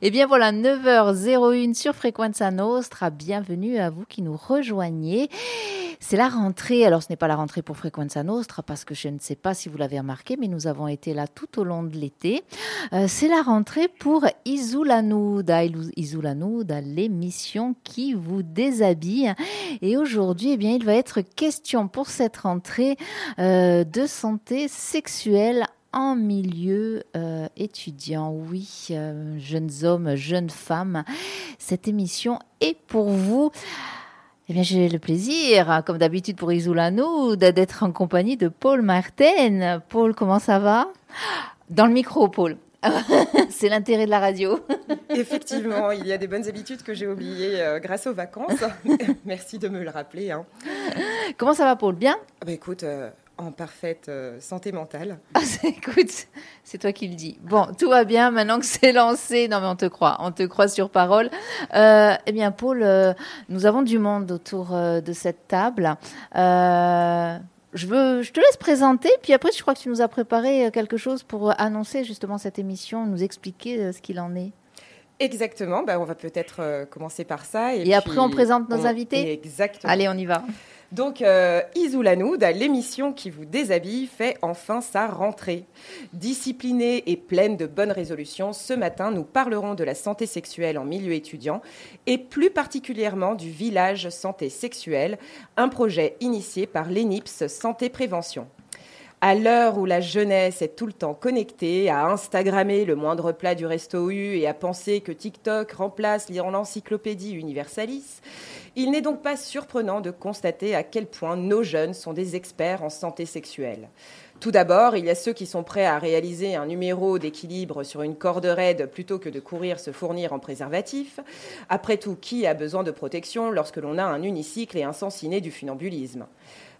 Eh bien voilà, 9h01 sur Frequenza Nostra. Bienvenue à vous qui nous rejoignez. C'est la rentrée. Alors, ce n'est pas la rentrée pour Frequenza Nostra parce que je ne sais pas si vous l'avez remarqué, mais nous avons été là tout au long de l'été. Euh, c'est la rentrée pour Isulanuda. Isulanuda, l'émission qui vous déshabille. Et aujourd'hui, eh bien, il va être question pour cette rentrée euh, de santé sexuelle en milieu euh, étudiant. Oui, euh, jeunes hommes, jeunes femmes, cette émission est pour vous. Eh bien, j'ai le plaisir, comme d'habitude pour Isoulano, d'être en compagnie de Paul Martin. Paul, comment ça va? Dans le micro, Paul. C'est l'intérêt de la radio. Effectivement, il y a des bonnes habitudes que j'ai oubliées euh, grâce aux vacances. Merci de me le rappeler. Hein. Comment ça va, Paul? Bien? Ah bah Écoute, en parfaite euh, santé mentale. Ah, écoute, c'est toi qui le dis. Bon, tout va bien maintenant que c'est lancé. Non, mais on te croit, on te croit sur parole. Euh, eh bien, Paul, euh, nous avons du monde autour de cette table. je, veux, je te laisse présenter, puis après, je crois que tu nous as préparé quelque chose pour annoncer justement cette émission, nous expliquer ce qu'il en est. Exactement, ben, on va peut-être commencer par ça. Et, après, on présente nos invités Exactement. Allez, on y va. Donc, euh, Isoulanoud, l'émission qui vous déshabille, fait enfin sa rentrée. Disciplinée et pleine de bonnes résolutions, ce matin, nous parlerons de la santé sexuelle en milieu étudiant et plus particulièrement du village santé sexuelle, un projet initié par l'ENIPS Santé Prévention. À l'heure où la jeunesse est tout le temps connectée, à Instagrammer le moindre plat du resto U et à penser que TikTok remplace l'encyclopédie Universalis, il n'est donc pas surprenant de constater à quel point nos jeunes sont des experts en santé sexuelle. Tout d'abord, il y a ceux qui sont prêts à réaliser un numéro d'équilibre sur une corde raide plutôt que de courir se fournir en préservatif. Après tout, qui a besoin de protection lorsque l'on a un unicycle et un sens inné du funambulisme?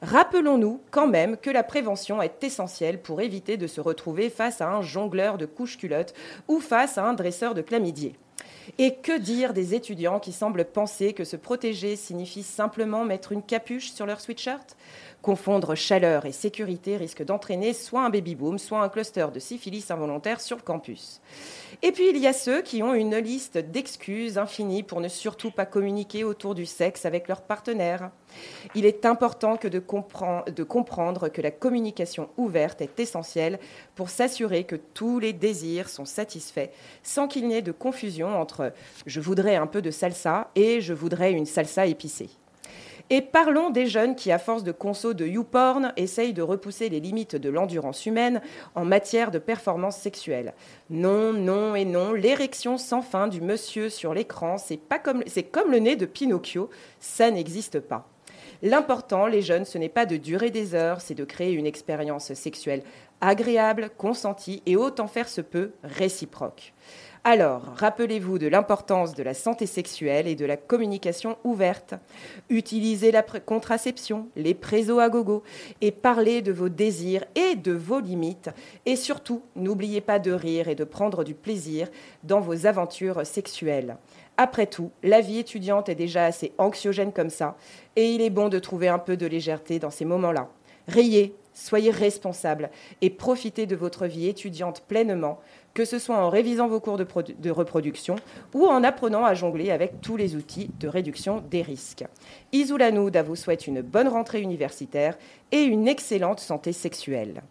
Rappelons-nous quand même que la prévention est essentielle pour éviter de se retrouver face à un jongleur de couches-culottes ou face à un dresseur de chlamydier. Et que dire des étudiants qui semblent penser que se protéger signifie simplement mettre une capuche sur leur sweatshirt? Confondre chaleur et sécurité risque d'entraîner soit un baby-boom, soit un cluster de syphilis involontaire sur le campus. Et puis il y a ceux qui ont une liste d'excuses infinies pour ne surtout pas communiquer autour du sexe avec leur partenaire. Il est important de, de comprendre que la communication ouverte est essentielle pour s'assurer que tous les désirs sont satisfaits sans qu'il n'y ait de confusion entre je voudrais un peu de salsa et je voudrais une salsa épicée. Et parlons des jeunes qui, à force de conso de YouPorn, essayent de repousser les limites de l'endurance humaine en matière de performance sexuelle. Non, non et non, l'érection sans fin du monsieur sur l'écran, c'est comme, comme le nez de Pinocchio, ça n'existe pas. L'important, les jeunes, ce n'est pas de durer des heures, c'est de créer une expérience sexuelle agréable, consentie et autant faire se peut réciproque. Alors, rappelez-vous de l'importance de la santé sexuelle et de la communication ouverte. Utilisez la contraception, les présos à gogo et parlez de vos désirs et de vos limites. Et surtout, n'oubliez pas de rire et de prendre du plaisir dans vos aventures sexuelles. Après tout, la vie étudiante est déjà assez anxiogène comme ça, et il est bon de trouver un peu de légèreté dans ces moments-là. Riez, soyez responsables et profitez de votre vie étudiante pleinement que ce soit en révisant vos cours de, reproduction ou en apprenant à jongler avec tous les outils de réduction des risques. Isoulanoud vous souhaite une bonne rentrée universitaire et une excellente santé sexuelle.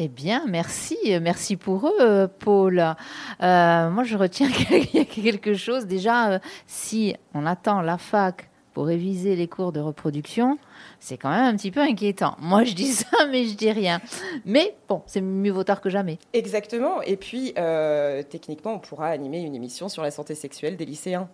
Eh bien, merci, merci pour eux, Paul. Euh, moi, je retiens quelque chose. Déjà, euh, si on attend la fac pour réviser les cours de reproduction, c'est quand même un petit peu inquiétant. Moi, je dis ça, mais je dis rien. Mais bon, c'est mieux vaut tard que jamais. Exactement. Et puis, euh, techniquement, on pourra animer une émission sur la santé sexuelle des lycéens.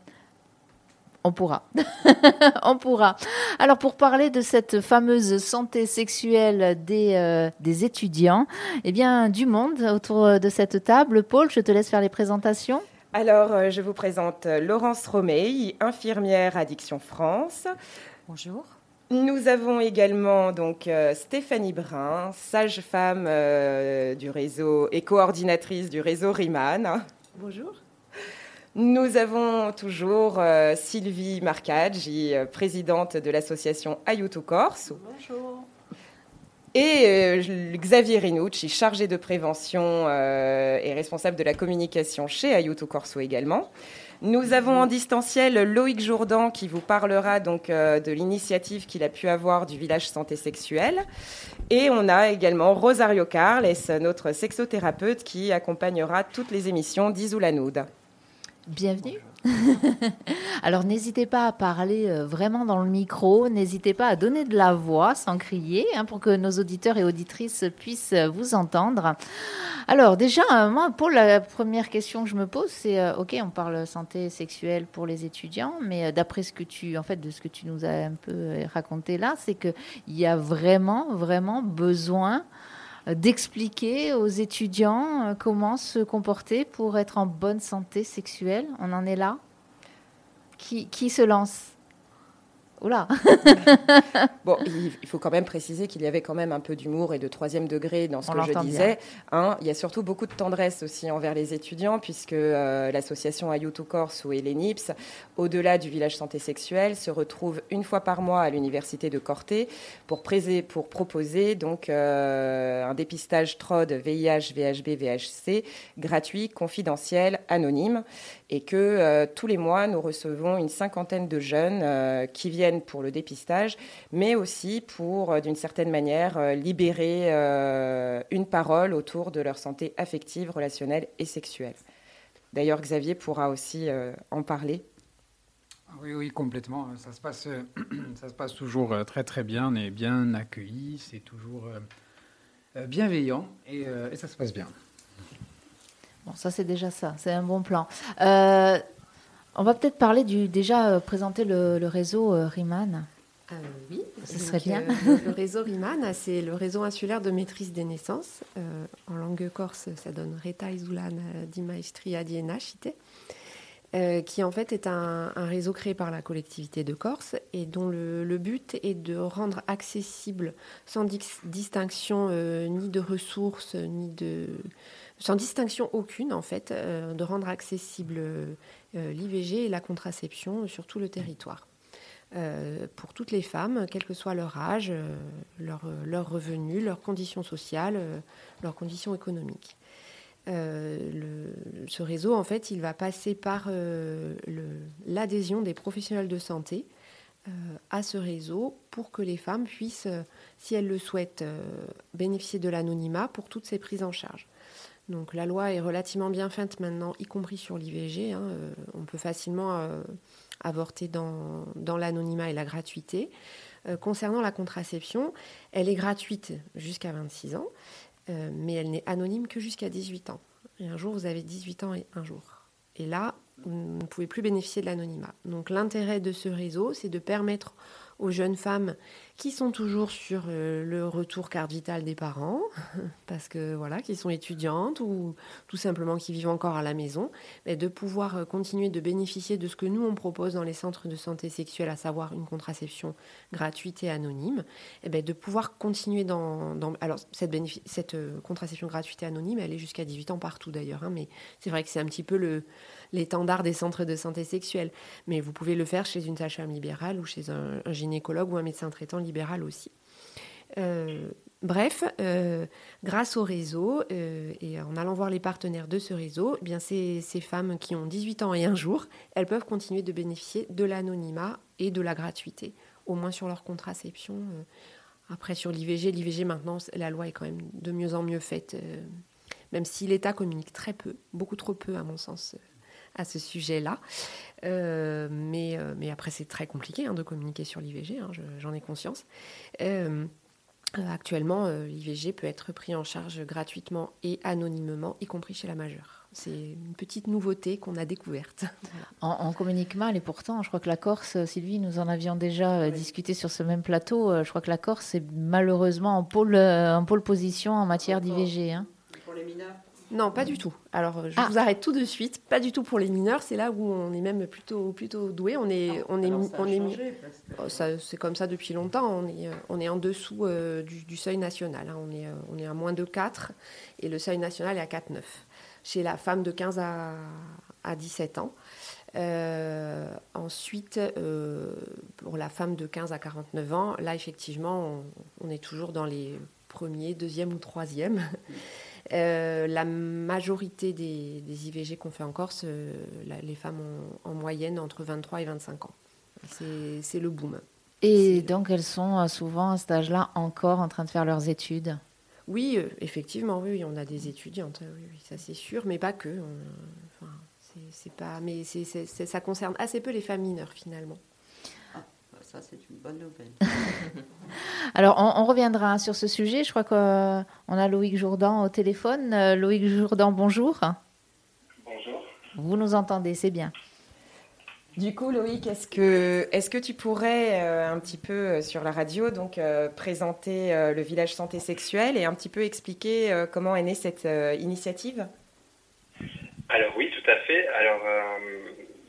On pourra. on pourra. Alors pour parler de cette fameuse santé sexuelle des, euh, des étudiants, eh bien du monde autour de cette table. Paul, je te laisse faire les présentations. Alors euh, je vous présente Laurence Romeil, infirmière Addiction France. Bonjour. Nous avons également donc euh, Stéphanie Brun, sage-femme euh, du réseau et coordinatrice du réseau RIMAN. Bonjour. Nous avons toujours euh, Sylvie Marcaggi, présidente de l'association Ayuto Corse. Bonjour. Et Xavier Rinucci, chargé de prévention et responsable de la communication chez Ayuto Corso également. Nous avons en distanciel Loïc Jourdan qui vous parlera donc euh, de l'initiative qu'il a pu avoir du village santé sexuelle. Et on a également Rosario Carles, notre sexothérapeute qui accompagnera toutes les émissions d'Isoulanoud. Bienvenue. Alors n'hésitez pas à parler euh, vraiment dans le micro, n'hésitez pas à donner de la voix sans crier hein, pour que nos auditeurs et auditrices puissent euh, vous entendre. Alors déjà, euh, moi, pour la première question que je me pose, c'est ok, on parle santé sexuelle pour les étudiants, mais d'après ce que tu, en fait, de ce que tu nous as un peu raconté là, c'est qu'il y a vraiment, vraiment besoin d'expliquer aux étudiants euh, comment se comporter pour être en bonne santé sexuelle. On en est là qui, qui se lance? bon, il, faut quand même préciser qu'il y avait quand même un peu d'humour et de troisième degré dans ce que je disais. Hein, il y a surtout beaucoup de tendresse aussi envers les étudiants, puisque euh, l'association Ayuto Corse ou l'ENIPS, au-delà du village santé sexuelle, se retrouve une fois par mois à l'université de Corté pour, pour proposer donc euh, un dépistage TROD, VIH, VHB, VHC gratuit, confidentiel, anonyme et que euh, tous les mois, nous recevons une cinquantaine de jeunes euh, qui viennent pour le dépistage, mais aussi pour, euh, d'une certaine manière, libérer une parole autour de leur santé affective, relationnelle et sexuelle. D'ailleurs, Xavier pourra aussi en parler. Oui, oui, complètement. Ça se passe, ça se passe toujours très, très bien. On est bien accueillis, c'est toujours bienveillant et ça se passe bien. Bon, ça c'est déjà ça, c'est un bon plan. Euh, on va peut-être parler du déjà euh, présenter le, réseau euh, RIMAN. oui, ce serait bien. le, réseau RIMAN, c'est le réseau insulaire de maîtrise des naissances. en langue corse, ça donne Reta Izulan di Maestria di qui en fait est un, réseau créé par la collectivité de Corse et dont le, but est de rendre accessible sans distinction ni de ressources ni de sans distinction aucune en fait, euh, de rendre accessible euh, l'IVG et la contraception sur tout le territoire. Euh, pour toutes les femmes, quel que soit leur âge, leur, leur, revenu, leurs conditions sociales, leurs conditions économiques. ce réseau, en fait, il va passer par l'adhésion des professionnels de santé à ce réseau pour que les femmes puissent, si elles le souhaitent, bénéficier de l'anonymat pour toutes ces prises en charge. Donc la loi est relativement bien faite maintenant, y compris sur l'IVG. Hein, euh, on peut facilement euh, avorter dans, l'anonymat et la gratuité. Euh, concernant la contraception, elle est gratuite jusqu'à 26 ans, mais elle n'est anonyme que jusqu'à 18 ans. Et un jour, vous avez 18 ans et un jour. Et là, vous ne pouvez plus bénéficier de l'anonymat. Donc l'intérêt de ce réseau, c'est de permettre aux jeunes femmes qui sont toujours sur euh, le retour carte vitale des parents, parce que voilà, qui sont étudiantes ou tout simplement qui vivent encore à la maison, mais de pouvoir euh, continuer de bénéficier de ce que nous on propose dans les centres de santé sexuelle, à savoir une contraception gratuite et anonyme, et bien de pouvoir continuer dans, alors cette, cette euh, contraception gratuite et anonyme, elle est jusqu'à 18 ans partout d'ailleurs, hein, mais c'est vrai que c'est un petit peu le l'étendard des centres de santé sexuelle. Mais vous pouvez le faire chez une sage-femme libérale ou chez un, gynécologue ou un médecin traitant libéral aussi. Euh, bref, euh, grâce au réseau euh, et en allant voir les partenaires de ce réseau, eh bien ces, ces, femmes qui ont 18 ans et un jour, elles peuvent continuer de bénéficier de l'anonymat et de la gratuité, au moins sur leur contraception. Après, sur l'IVG, l'IVG maintenant, la loi est quand même de mieux en mieux faite, même si l'État communique très peu, beaucoup trop peu à mon sens, à ce sujet-là. Euh, mais, euh, mais après, c'est très compliqué hein, de communiquer sur l'IVG, hein, j'en ai conscience. Euh, actuellement, l'IVG peut être pris en charge gratuitement et anonymement, y compris chez la majeure. C'est une petite nouveauté qu'on a découverte. On, communique mal et pourtant, je crois que la Corse, Sylvie, nous en avions déjà discuté sur ce même plateau. Je crois que la Corse est malheureusement en pôle, en pôle position en matière d'IVG. Hein. Pour les mineurs non, pas du tout. Alors, je ah. vous arrête tout de suite. Pas du tout pour les mineurs. C'est là où on est même plutôt plutôt doué. On est ah, on est on est c'est comme ça depuis longtemps. On est on est en dessous euh, du, seuil national. Hein. On est on est à moins de 4 et le seuil national est à 4,9 chez la femme de 15 à, à 17 ans. Euh, ensuite, euh, pour la femme de 15 à 49 ans, là, effectivement, on, est toujours dans les premier, deuxième ou troisième. La majorité des, IVG qu'on fait en Corse, les femmes ont en moyenne entre 23 et 25 ans. C'est le boom. Et donc elles sont souvent à cet âge-là encore en train de faire leurs études? Oui, effectivement, oui, on a des étudiantes, oui, ça c'est sûr, mais pas que. enfin, c'est pas, mais ça concerne assez peu les femmes mineures finalement. Ça c'est une bonne nouvelle. Alors on, reviendra sur ce sujet. Je crois qu'on a Loïc Jourdan au téléphone. Euh, Loïc Jourdan, bonjour. Bonjour. Vous nous entendez, c'est bien. Du coup, Loïc, est-ce que, est que tu pourrais euh, un petit peu euh, sur la radio donc présenter le village santé sexuelle et un petit peu expliquer comment est née cette initiative? Alors oui, tout à fait. Alors euh,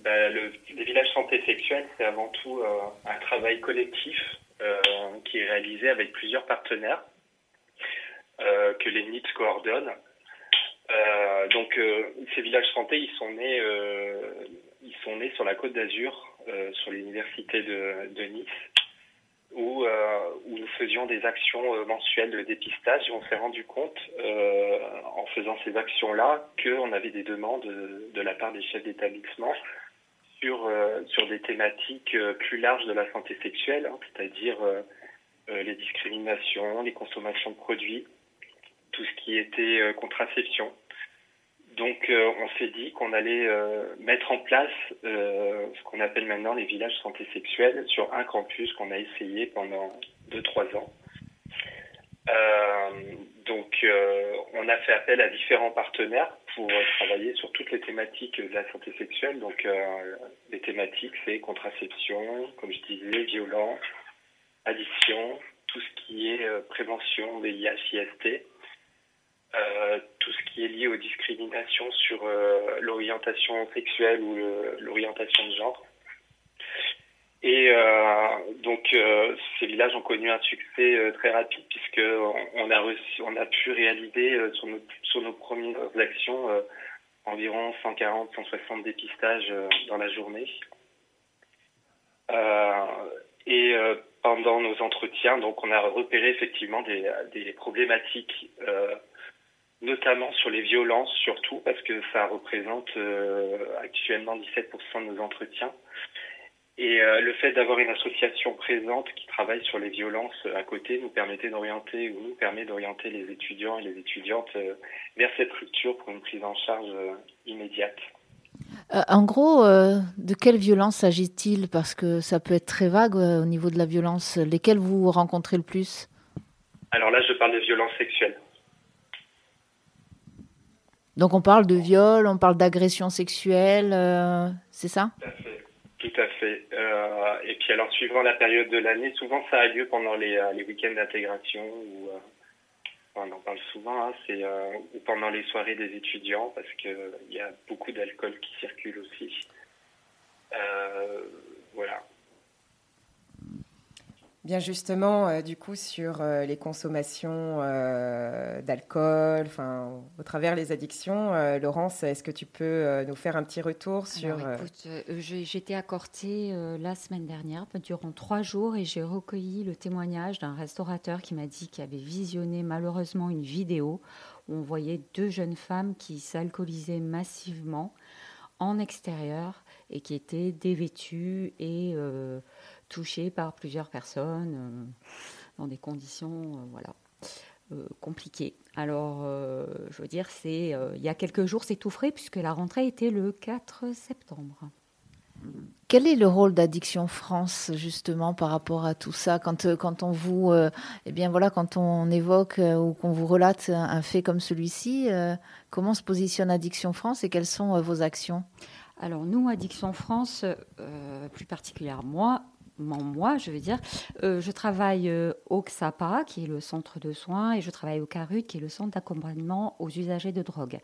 bah, le, les villages santé sexuelle, c'est avant tout euh, un travail collectif euh, qui est réalisé avec plusieurs partenaires que les NIPS coordonnent. donc ces villages santé, ils sont nés, ils sont nés sur la Côte d'Azur, sur l'université de, Nice où, euh, nous faisions des actions euh, mensuelles de dépistage et on s'est rendu compte euh, en faisant ces actions-là qu'on avait des demandes de, la part des chefs d'établissement sur, sur des thématiques plus larges de la santé sexuelle, hein, c'est-à-dire les discriminations, les consommations de produits, tout ce qui était contraception. Donc euh, on s'est dit qu'on allait euh, mettre en place euh, ce qu'on appelle maintenant les villages santé sexuelle sur un campus qu'on a essayé pendant 2-3 ans. Donc on a fait appel à différents partenaires pour travailler sur toutes les thématiques de la santé sexuelle. Donc les thématiques c'est contraception, comme je disais, violence, addiction, tout ce qui est prévention des IHIST euh, tout ce qui est lié aux discriminations sur euh, l'orientation sexuelle ou l'orientation de genre. Et euh, donc ces villages ont connu un succès très rapide puisque on, a reçu, on a pu réaliser sur nos, sur nos premières actions environ 140-160 dépistages dans la journée. et pendant nos entretiens, donc on a repéré effectivement des, des problématiques notamment sur les violences surtout, parce que ça représente euh, actuellement 17% de nos entretiens. Et euh, le fait d'avoir une association présente qui travaille sur les violences à côté nous permettait d'orienter ou nous permet d'orienter les étudiants et les étudiantes euh, vers cette structure pour une prise en charge immédiate. en gros, de quelle violence s'agit-il? Parce que ça peut être très vague au niveau de la violence. Lesquelles vous rencontrez le plus? Alors là, je parle de violences sexuelles. Donc on parle de viol, on parle d'agression sexuelle, euh, c'est ça? Tout à fait. Tout à fait. Euh, et puis alors suivant la période de l'année, souvent ça a lieu pendant les, euh, les week-ends d'intégration ou on en parle souvent, hein, c'est ou pendant les soirées des étudiants parce qu'il y a beaucoup d'alcool qui circule aussi. voilà. Bien justement, euh, du coup, sur euh, les consommations euh, d'alcool, enfin, au travers les addictions, Laurence, est-ce que tu peux nous faire un petit retour sur écoute, j'étais à Corté la semaine dernière durant trois jours et j'ai recueilli le témoignage d'un restaurateur qui m'a dit qu'il avait visionné malheureusement une vidéo où on voyait deux jeunes femmes qui s'alcoolisaient massivement en extérieur et qui étaient dévêtues et touché par plusieurs personnes euh, dans des conditions euh, voilà, euh, compliquées. Alors, je veux dire, c'est il y a quelques jours, c'est tout frais puisque la rentrée était le 4 septembre. Quel est le rôle d'Addiction France justement par rapport à tout ça? Quand, quand on vous eh bien voilà quand on évoque ou qu'on vous relate un fait comme celui-ci comment se positionne Addiction France et quelles sont vos actions? Alors nous Addiction France plus particulièrement moi moi, je veux dire, euh, je travaille euh, au XAPA, qui est le centre de soins, et je travaille au CARUT, qui est le centre d'accompagnement aux usagers de drogue.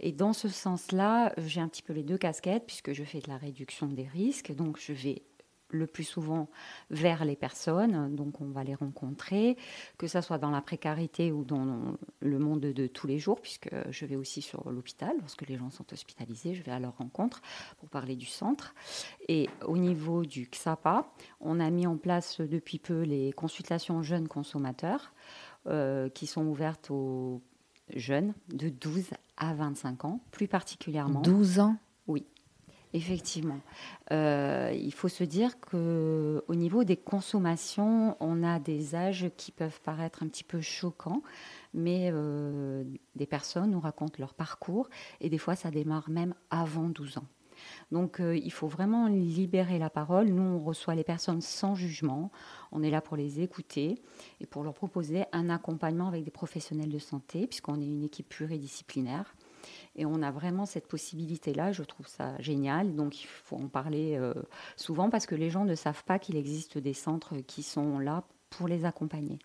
Et dans ce sens-là, j'ai un petit peu les deux casquettes, puisque je fais de la réduction des risques. Donc, je vais le plus souvent vers les personnes, donc on va les rencontrer, que ce soit dans la précarité ou dans le monde de, tous les jours, puisque je vais aussi sur l'hôpital, lorsque les gens sont hospitalisés, je vais à leur rencontre pour parler du centre. Et au niveau du XAPA, on a mis en place depuis peu les consultations jeunes consommateurs qui sont ouvertes aux jeunes de 12 à 25 ans, plus particulièrement. 12 ans? Oui. Effectivement. Euh, il faut se dire qu'au niveau des consommations, on a des âges qui peuvent paraître un petit peu choquants, mais euh, des personnes nous racontent leur parcours et des fois ça démarre même avant 12 ans. Donc euh, il faut vraiment libérer la parole. Nous, on reçoit les personnes sans jugement. On est là pour les écouter et pour leur proposer un accompagnement avec des professionnels de santé, puisqu'on est une équipe pluridisciplinaire. Et on a vraiment cette possibilité-là, je trouve ça génial. Donc il faut en parler euh, souvent parce que les gens ne savent pas qu'il existe des centres qui sont là pour les accompagner.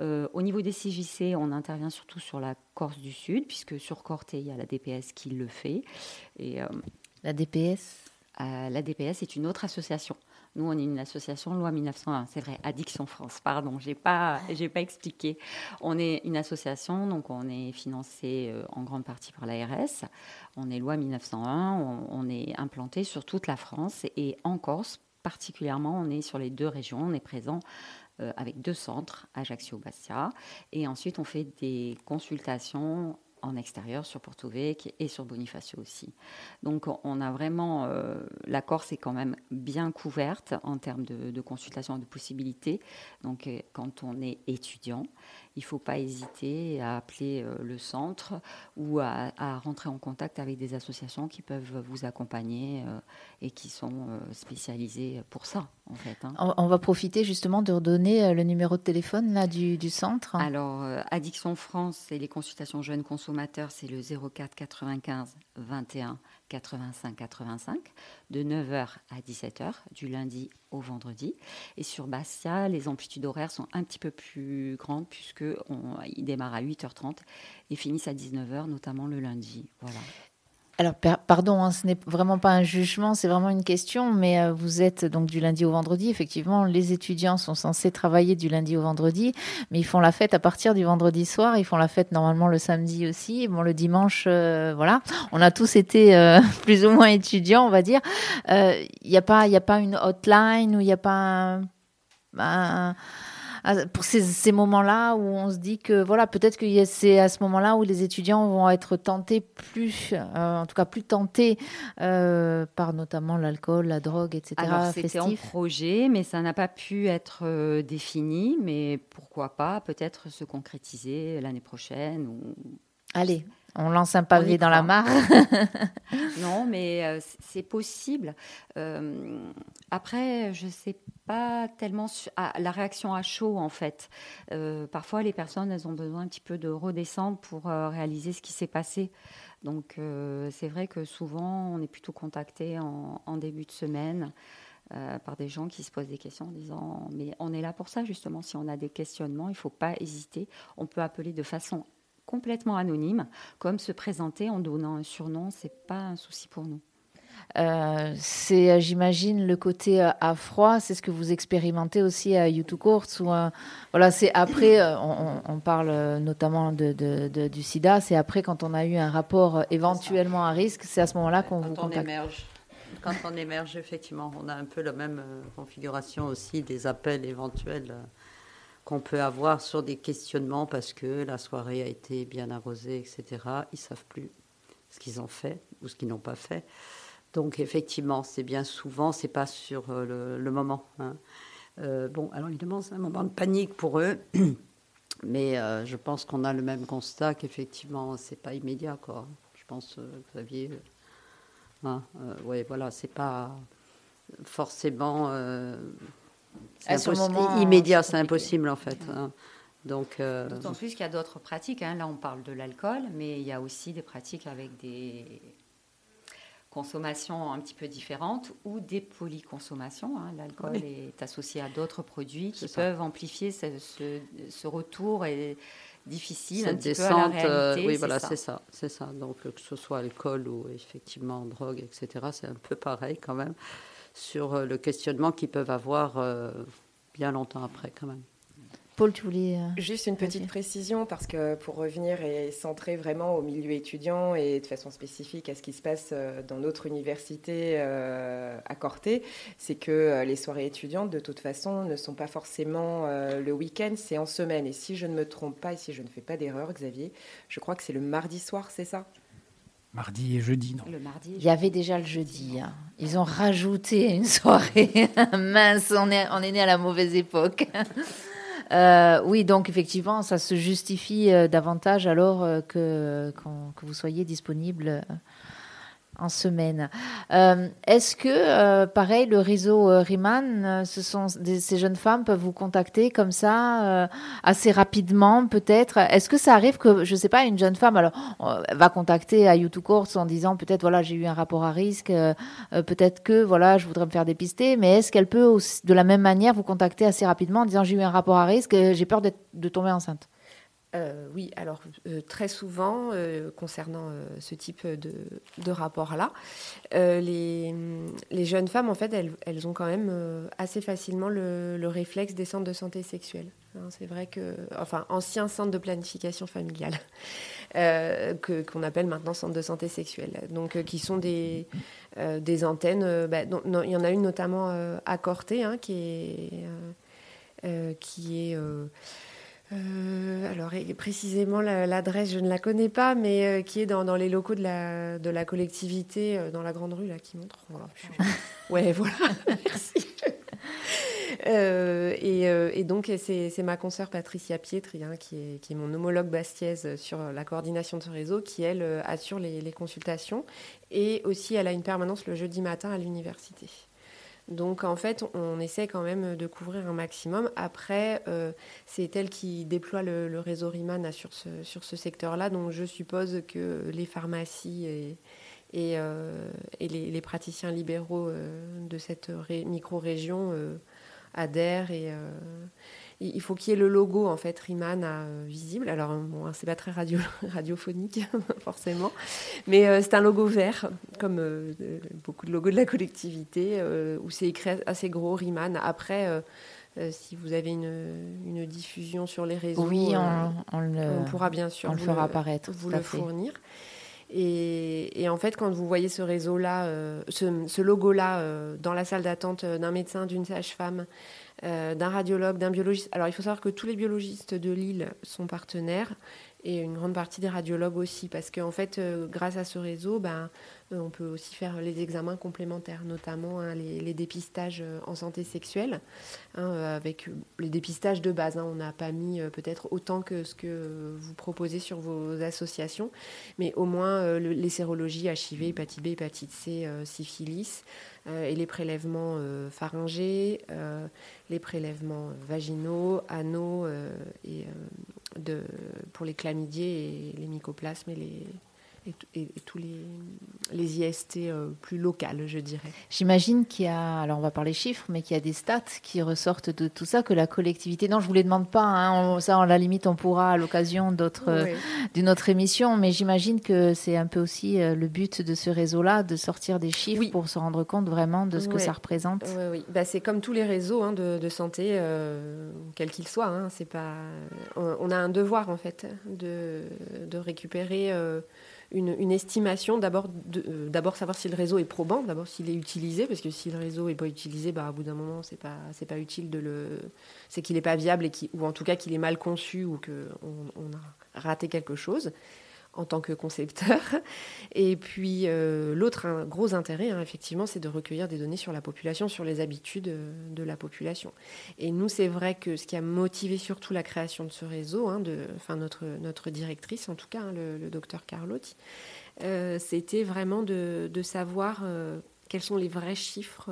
Euh, au niveau des CJC, on intervient surtout sur la Corse du Sud, puisque sur Corté, il y a la DPS qui le fait. Et, euh, la DPS La DPS est une autre association nous, on est une association loi 1901, c'est vrai, Addiction France, pardon, j'ai pas, pas expliqué. On est une association, donc on est financé euh, en grande partie par l'ARS. On est loi 1901, on, est implanté sur toute la France. Et en Corse particulièrement, on est sur les deux régions, on est présent euh, avec deux centres, Ajaccio-Bastia, et ensuite on fait des consultations en extérieur sur Porto Vecchio et sur Bonifacio aussi. Donc on a vraiment, euh, la Corse est quand même bien couverte en termes de, de consultation et de possibilités. Donc euh, quand on est étudiant, il ne faut pas hésiter à appeler euh, le centre ou à, rentrer en contact avec des associations qui peuvent vous accompagner euh, et qui sont euh, spécialisées pour ça, en fait. Hein. On, va profiter justement de redonner le numéro de téléphone là, du, du centre. Alors, Addiction France et les consultations jeunes consommateurs, c'est le 04 95 21 85 85 de 9h à 17h du lundi au vendredi. Et sur Bastia les amplitudes horaires sont un petit peu plus grandes puisque ils démarrent à 8h30 et finissent à 19h notamment le lundi. Voilà alors, pardon, hein, ce n'est vraiment pas un jugement, c'est vraiment une question, mais euh, vous êtes donc du lundi au vendredi. Effectivement, les étudiants sont censés travailler du lundi au vendredi, mais ils font la fête à partir du vendredi soir. Ils font la fête normalement le samedi aussi. Bon, le dimanche, euh, voilà. On a tous été euh, plus ou moins étudiants, on va dire. Il n'y a, pas, a pas une hotline ou il n'y a pas un pour ces, moments-là où on se dit que voilà, peut-être que c'est à ce moment-là où les étudiants vont être tentés plus, euh, en tout cas plus tentés euh, par notamment l'alcool, la drogue, etc. Alors c'était en projet, mais ça n'a pas pu être euh, défini. Mais pourquoi pas, peut-être se concrétiser l'année prochaine ou... Allez, on lance un pavé dans la mare. non, mais euh, c'est possible. Euh, après, je ne sais pas tellement ah, la réaction à chaud, en fait. Euh, parfois, les personnes, elles ont besoin un petit peu de redescendre pour réaliser ce qui s'est passé. Donc, c'est vrai que souvent, on est plutôt contacté en, en début de semaine. par des gens qui se posent des questions en disant mais on est là pour ça justement si on a des questionnements il ne faut pas hésiter on peut appeler de façon complètement anonyme, comme se présenter en donnant un surnom, c'est pas un souci pour nous. Euh, c'est, euh, j'imagine, le côté euh, à froid, c'est ce que vous expérimentez aussi à YouTube Courts. Ou, voilà, c'est après, on, parle notamment de, du sida, c'est après quand on a eu un rapport éventuellement à risque, c'est à ce moment-là qu'on vous contacte. Émerge. Quand on émerge, effectivement, on a un peu la même configuration aussi des appels éventuels qu'on peut avoir sur des questionnements parce que la soirée a été bien arrosée, etc. Ils savent plus ce qu'ils ont fait ou ce qu'ils n'ont pas fait. Donc effectivement, c'est bien souvent, c'est pas sur euh, le, moment. Hein. Euh, bon, alors évidemment, c'est un moment de panique pour eux, mais euh, je pense qu'on a le même constat qu'effectivement, c'est pas immédiat, quoi. Je pense, Xavier, hein, voilà, c'est pas forcément c'est immédiat, c'est impossible en fait. Hein. Donc, euh, D'autant plus qu'il y a d'autres pratiques. Hein. Là, on parle de l'alcool, mais il y a aussi des pratiques avec des consommations un petit peu différentes ou des polyconsommations. Hein. L'alcool est associé à d'autres produits qui peuvent amplifier ce, retour et difficile Cette un petit descente, peu à la euh, oui, voilà, c'est ça, c'est ça. Donc que ce soit alcool ou effectivement drogue, etc., c'est un peu pareil quand même sur euh, le questionnement qu'ils peuvent avoir euh, bien longtemps après quand même. Paul, tu voulais. euh, Juste une petite précision, parce que pour revenir et centrer vraiment au milieu étudiant et de façon spécifique à ce qui se passe dans notre université à Corté, c'est que les soirées étudiantes, de toute façon, ne sont pas forcément le week-end, c'est en semaine. Et si je ne me trompe pas et si je ne fais pas d'erreur, Xavier, je crois que c'est le mardi soir, c'est ça? Mardi et jeudi, non. Le mardi. Il y avait déjà le jeudi. hein. Ils ont rajouté une soirée. Mince, on est, on est né à la mauvaise époque. Euh, oui, donc effectivement, ça se justifie euh, davantage alors euh, que, que vous soyez disponible euh, en semaine. Euh, Est-ce que, euh, pareil, le réseau euh, Riemann, ce sont des- ces jeunes femmes peuvent vous contacter comme ça assez rapidement, peut-être? Est-ce que ça arrive que, je sais pas, une jeune femme alors va contacter à YouTube Courts en disant peut-être voilà j'ai eu un rapport à risque, peut-être que voilà je voudrais me faire dépister, mais est-ce qu'elle peut aussi, de la même manière vous contacter assez rapidement en disant j'ai eu un rapport à risque, j'ai peur de tomber enceinte? Euh, oui, alors euh, très souvent, euh, concernant ce type de, rapport-là, les, jeunes femmes, en fait, elles, ont quand même assez facilement le, le réflexe des centres de santé sexuelle. Hein, c'est vrai que, enfin, anciens centres de planification familiale, qu'on appelle maintenant centres de santé sexuelle, donc qui sont des, antennes. bah, il y en a une notamment à Corté, hein, qui est, qui est euh, alors, et précisément, la- l'adresse, je ne la connais pas, mais euh, qui est dans, dans les locaux de la, de la collectivité, euh, dans la grande rue, là, qui montre. Voilà. Ouais, voilà, merci. Et, et donc, c'est ma consoeur Patricia Pietri, hein, qui, est, qui est mon homologue bastiaise sur la coordination de ce réseau, qui, elle, assure les, les consultations. Et aussi, elle a une permanence le jeudi matin à l'université. Donc en fait, on essaie quand même de couvrir un maximum. Après, euh, c'est elle qui déploie le, réseau RIMAN sur ce, sur ce secteur-là. Donc je suppose que les pharmacies et, et, euh, les, praticiens libéraux euh, de cette ré- micro-région adhèrent. Et, il faut qu'il y ait le logo en fait RIMAN euh, visible. Alors bon, hein, c'est pas très radio, radiophonique forcément, mais euh, c'est un logo vert comme euh, beaucoup de logos de la collectivité où c'est écrit assez gros RIMAN. Après, si vous avez une, une diffusion sur les réseaux, Oui, on, on le, on pourra bien sûr on le vous fera apparaître. vous le fournir. Et, et en fait, quand vous voyez ce réseau-là, ce, ce logo-là dans la salle d'attente d'un médecin, d'une sage-femme, euh, d'un radiologue, d'un biologiste. Alors, il faut savoir que tous les biologistes de Lille sont partenaires et une grande partie des radiologues aussi, parce qu'en fait, euh, grâce à ce réseau, ben, on peut aussi faire les examens complémentaires, notamment hein, les, dépistages euh, en santé sexuelle, hein, euh, avec euh, les dépistages de base. hein. on n'a pas mis euh, peut-être autant que ce que vous proposez sur vos associations, mais au moins euh, le- les sérologies HIV, hépatite B, hépatite C, euh, syphilis, euh, et les prélèvements euh, pharyngés, euh, les prélèvements vaginaux, anaux, euh, et, euh, de, pour les chlamydiés et les mycoplasmes et, les, et, t- et- et tous les, les IST euh, plus locales, je dirais. J'imagine qu'il y a, alors on va parler chiffres, mais qu'il y a des stats qui ressortent de tout ça, que la collectivité. Non, je vous les demande pas. hein, on- ça, à la limite, on pourra à l'occasion d'autres, Ouais. d'une autre émission. Mais j'imagine que c'est un peu aussi euh, le but de ce réseau-là, de sortir des chiffres Oui. pour se rendre compte vraiment de ce que ça représente. Oui, oui. Bah, c'est comme tous les réseaux hein, de, de santé, euh, quels qu'ils soient. hein. C'est pas... on, on a un devoir, en fait, de, de récupérer euh, une, estimation. Euh, d'abord savoir si le réseau est probant, d'abord s'il est utilisé, parce que si le réseau n'est pas utilisé, bah, au bout d'un moment, c'est pas, pas utile de le. C'est qu'il n'est pas viable, et ou en tout cas qu'il est mal conçu, ou qu'on on a raté quelque chose en tant que concepteur. Et puis euh, l'autre gros intérêt, hein, effectivement, c'est de recueillir des données sur la population, sur les habitudes euh, de la population. Et nous, c'est vrai que ce qui a motivé surtout la création de ce réseau, hein, de, enfin notre, notre directrice en tout cas, hein, le, docteur Carlotti, euh, c'était vraiment de, savoir quels sont les vrais chiffres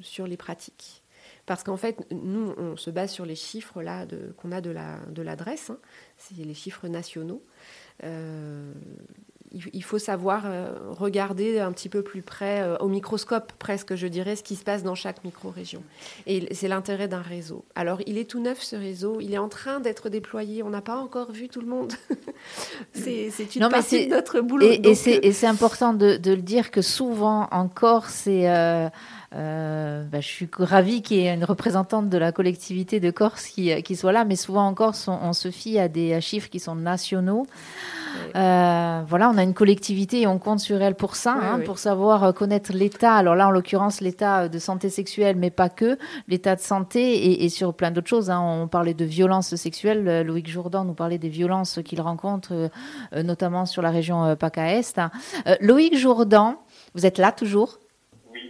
sur les pratiques. Parce qu'en fait, nous, on se base sur les chiffres là qu'on a de la de l'adresse. hein. C'est les chiffres nationaux. Euh, il faut savoir regarder un petit peu plus près, au microscope presque, je dirais, ce qui se passe dans chaque micro-région. Et c'est l'intérêt d'un réseau. Alors, il est tout neuf, ce réseau. Il est en train d'être déployé. On n'a pas encore vu tout le monde. c'est une non, partie de notre boulot. Et, et c'est important de, de, le dire que souvent encore, c'est euh, bah, je suis ravie qu'il y ait une représentante de la collectivité de Corse qui, qui soit là, mais souvent en Corse, on, se fie à des chiffres qui sont nationaux. Euh, voilà, on a une collectivité et on compte sur elle pour ça, hein, pour savoir connaître l'état. Alors là, en l'occurrence, l'état de santé sexuelle, mais pas que, l'état de santé et, sur plein d'autres choses. Hein. On parlait de violences sexuelles. Loïc Jourdan nous parlait des violences qu'il rencontre, euh, notamment sur la région PACA Est. Loïc Jourdan, vous êtes là toujours?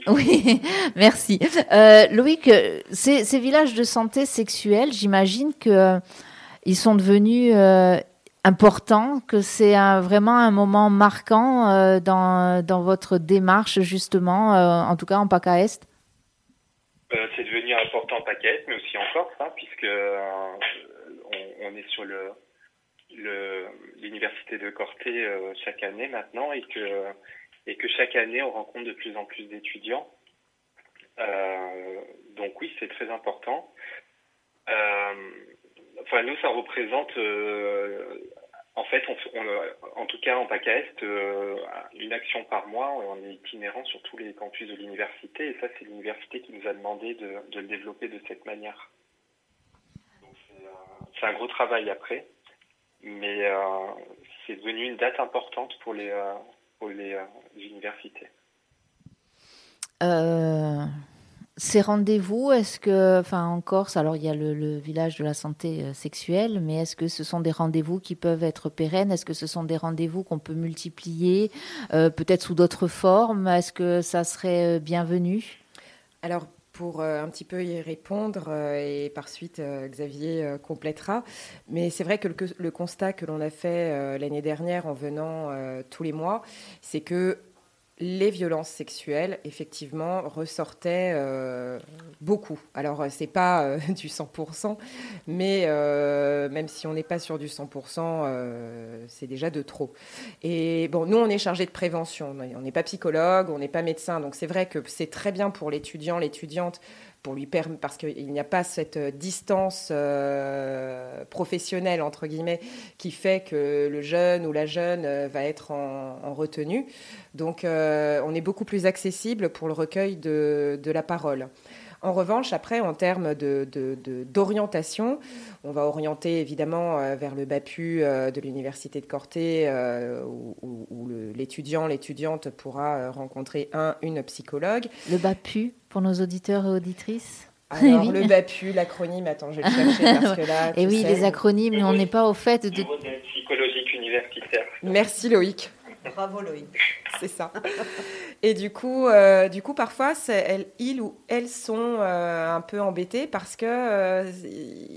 Oui, merci. Euh, Loïc, euh, ces, ces, villages de santé sexuelle, j'imagine qu'ils euh, sont devenus importants, que c'est vraiment un moment marquant dans, dans, votre démarche, justement, en tout cas en PACA Est? C'est devenu important en PACA Est, mais aussi en Corse, hein, puisque on, on, est sur le l'université de Corté chaque année maintenant et que et que chaque année on rencontre de plus en plus d'étudiants. Euh, donc oui, c'est très important. Euh, enfin, nous, ça représente, euh, en fait, en tout cas en PACA Est, une action par mois. On est itinérant sur tous les campus de l'université, et ça, c'est l'université qui nous a demandé de, le développer de cette manière. c'est un gros travail après, mais c'est devenu une date importante pour les, pour les euh, universités. Euh, ces rendez-vous, est-ce que, enfin en Corse, alors il y a le, village de la santé euh, sexuelle, mais est-ce que ce sont des rendez-vous qui peuvent être pérennes? Est-ce que ce sont des rendez-vous qu'on peut multiplier, peut-être sous d'autres formes? Est-ce que ça serait bienvenu? Alors pour un petit peu y répondre et par suite Xavier complétera. Mais c'est vrai que le, constat que l'on a fait l'année dernière en venant tous les mois, c'est que les violences sexuelles, effectivement, ressortaient euh, beaucoup. Alors, euh, c'est pas euh, du 100%, mais même si on n'est pas sur du 100%, c'est déjà de trop. Et bon, nous, on est chargé de prévention. On n'est pas psychologue, on n'est pas médecin. Donc, c'est vrai que c'est très bien pour l'étudiant, l'étudiante pour lui permettre, parce qu'il n'y a pas cette distance euh, professionnelle, entre guillemets, qui fait que le jeune ou la jeune euh, va être en, retenue. Donc, euh, on est beaucoup plus accessible pour le recueil de, la parole. En revanche, après, en termes d'orientation, on va orienter évidemment vers le BAPU de l'Université de Corté, où, l'étudiant, l'étudiante pourra rencontrer un, une psychologue. Le BAPU? Pour nos auditeurs et auditrices alors, le BAPU, l'acronyme, attends, je vais le chercher parce que là. Et oui, les acronymes, on n'est pas au fait de. psychologique universitaire. Merci Loïc. Bravo Loïc. C'est ça. Et du coup, euh, du coup parfois, elles, ils ou elles sont euh, un peu embêtés parce que euh,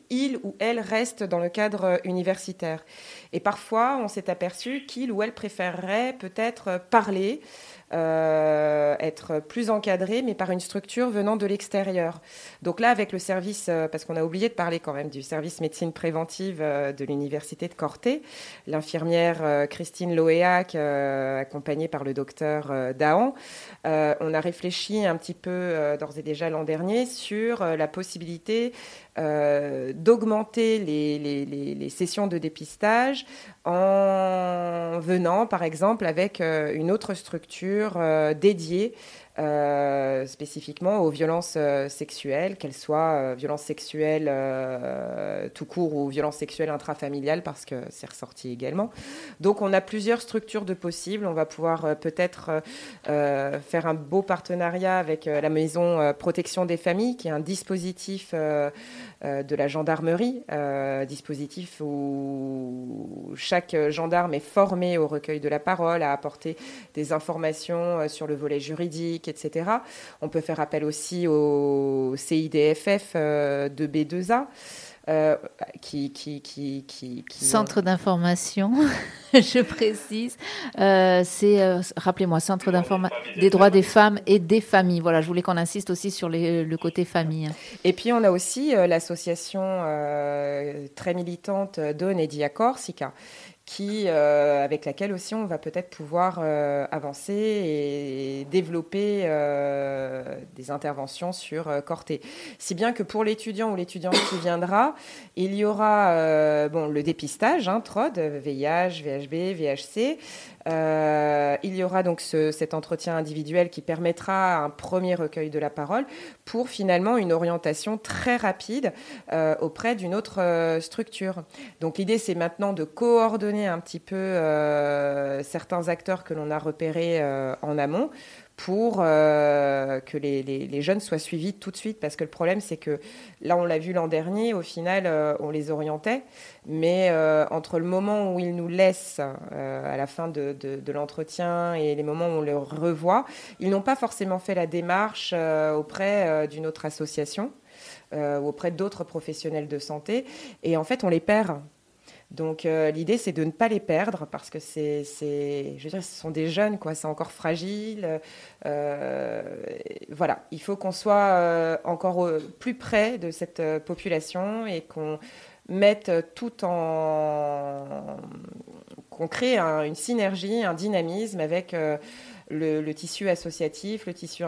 ils ou elles restent dans le cadre universitaire. Et parfois, on s'est aperçu qu'il ou elle préférerait peut-être parler euh, être plus encadré, mais par une structure venant de l'extérieur. Donc là, avec le service, euh, parce qu'on a oublié de parler quand même du service médecine préventive euh, de l'université de Corté, l'infirmière Christine Loéac, accompagnée par le docteur Dahan, on a réfléchi un petit peu d'ores et déjà l'an dernier sur la possibilité d'augmenter les, les, les, sessions de dépistage en venant, par exemple, avec une autre structure euh, dédiée euh, spécifiquement aux violences euh, sexuelles, qu'elles soient violences sexuelles tout court ou violences sexuelles intrafamiliales, parce que c'est ressorti également. Donc on a plusieurs structures de possibles. On va pouvoir peut-être faire un beau partenariat avec la maison protection des familles, qui est un dispositif de la gendarmerie, dispositif où chaque gendarme est formé au recueil de la parole, à apporter des informations sur le volet juridique etc. On peut faire appel aussi au CIDFF euh, de B2A. Euh, qui, qui, qui, qui, Centre d'information, je précise. Euh, c'est, rappelez-moi, Centre d'information des droits des femmes et des familles. Voilà, je voulais qu'on insiste aussi sur le côté famille. Et puis on a aussi l'association très militante Don et qui, euh, avec laquelle aussi on va peut-être pouvoir euh, avancer et développer euh, des interventions sur Corté. Si bien que pour l'étudiant ou l'étudiante qui viendra, il y aura bon, le dépistage, hein, TROD, VIH, VHB, VHC, euh, il y aura donc cet entretien individuel qui permettra un premier recueil de la parole pour finalement une orientation très rapide euh, auprès d'une autre euh, structure. Donc l'idée c'est maintenant de coordonner un petit peu certains acteurs que l'on a repérés en amont pour euh, que les, jeunes soient suivis tout de suite. Parce que le problème, c'est que là, on l'a vu l'an dernier, au final, euh, on les orientait. Mais euh, entre le moment où ils nous laissent à la fin de, l'entretien et les moments où on les revoit, ils n'ont pas forcément fait la démarche auprès d'une autre association ou auprès d'autres professionnels de santé. Et en fait, on les perd. Donc euh, l'idée c'est de ne pas les perdre parce que c'est, je veux dire, ce sont des jeunes quoi, c'est encore fragile. Euh, voilà, il faut qu'on soit euh, encore plus près de cette population et qu'on mette tout en, qu'on crée une synergie, un dynamisme avec le, tissu associatif, le tissu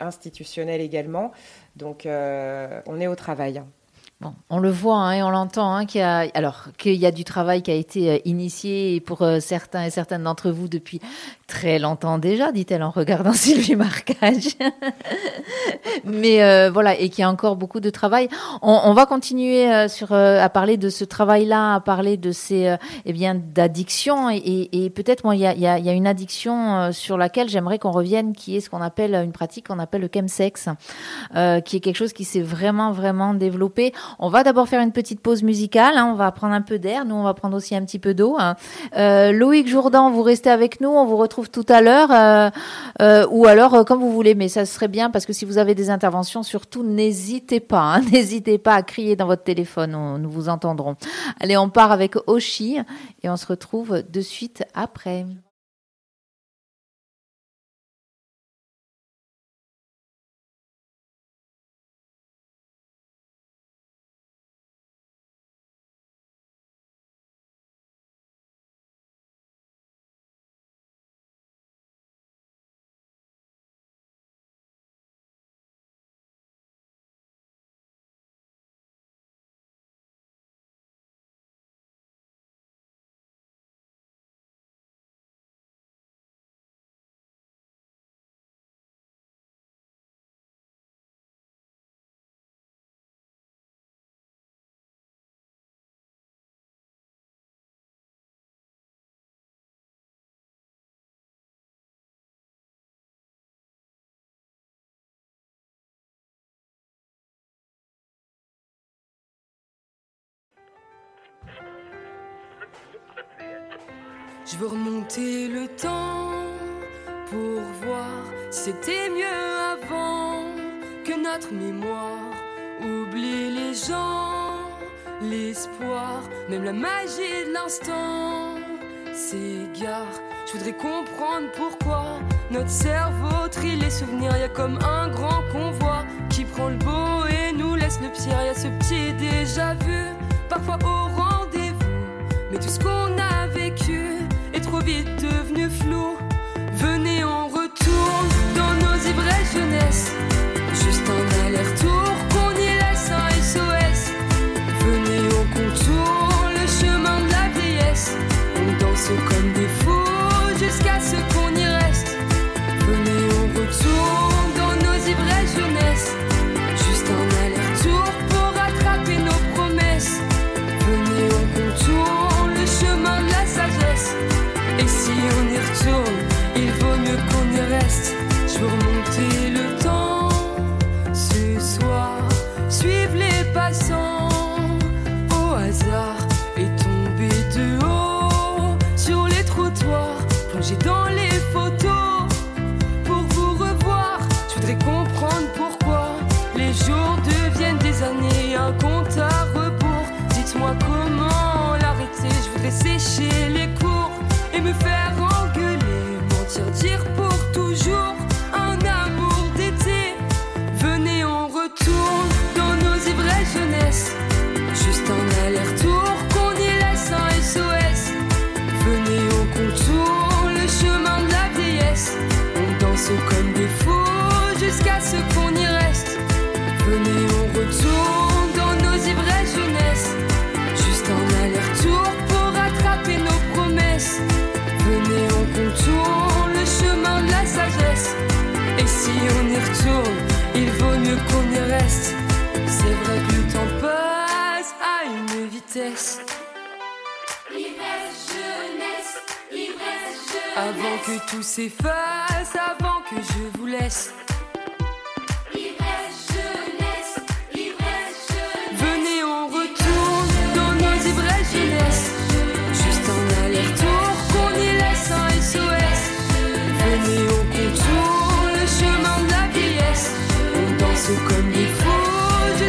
institutionnel également. Donc on est au travail on le voit hein, et on l'entend hein, qu'il y a alors qu'il y a du travail qui a été euh, initié pour euh, certains et certaines d'entre vous depuis très longtemps déjà, dit-elle en regardant Sylvie Marcage. Mais euh, voilà et qu'il y a encore beaucoup de travail. On, va continuer à parler de ce travail-là, à parler de ces eh bien d'addiction et, peut-être moi il y a, une addiction sur laquelle j'aimerais qu'on revienne, qui est ce qu'on appelle une pratique qu'on appelle le chemsex, qui est quelque chose qui s'est vraiment vraiment développé. On va d'abord faire une petite pause musicale. Hein. on va prendre un peu d'air. Nous, on va prendre aussi un petit peu d'eau. Hein. Euh, Loïc Jourdan, vous restez avec nous. On vous retrouve tout à l'heure. Euh, euh, ou alors, comme vous voulez. Mais ça serait bien parce que si vous avez des interventions, surtout, n'hésitez pas. Hein. n'hésitez pas à crier dans votre téléphone. nous vous entendrons. Allez, on part avec Oshi et on se retrouve de suite après. Je veux remonter le temps pour voir si c'était mieux avant que notre mémoire. Oublie les gens, l'espoir, même la magie de l'instant s'égare. Je voudrais comprendre pourquoi notre cerveau trie les souvenirs. Y a comme un grand convoi qui prend le beau et nous laisse le pire. Y a ce petit déjà vu, parfois au rendez-vous. Mais tout ce qu'on a vécu vite devenu flou. On y retourne, il vaut mieux qu'on y reste. C'est vrai que le temps passe à une vitesse. Ivresse, jeunesse, ivresse, jeunesse. Avant que tout s'efface, avant que je vous laisse.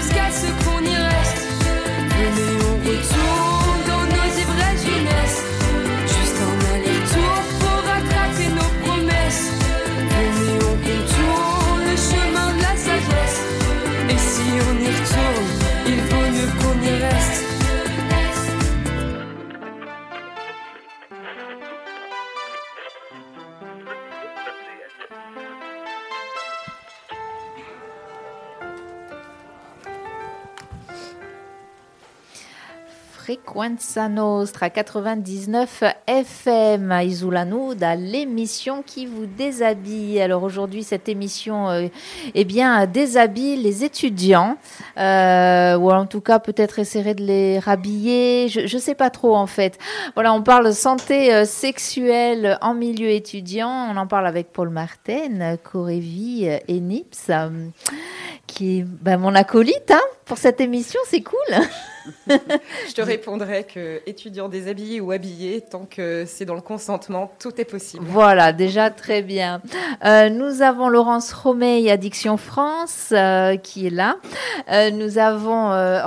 Fous jusqu'à Frequenza Nostra 99 FM à Isoulanoud, l'émission qui vous déshabille. Alors aujourd'hui, cette émission, euh, eh bien, déshabille les étudiants, euh, ou en tout cas peut-être essaierait de les rhabiller. Je ne sais pas trop en fait. Voilà, on parle santé euh, sexuelle en milieu étudiant. On en parle avec Paul Martin, Corévi euh, et Nips, qui est ben, mon acolyte hein, pour cette émission. C'est cool. Je te répondrai que étudiant déshabillé ou habillé, tant que c'est dans le consentement, tout est possible. Voilà, déjà très bien. Euh, nous avons Laurence Romeil, Addiction France, euh, qui est là. Euh, nous avons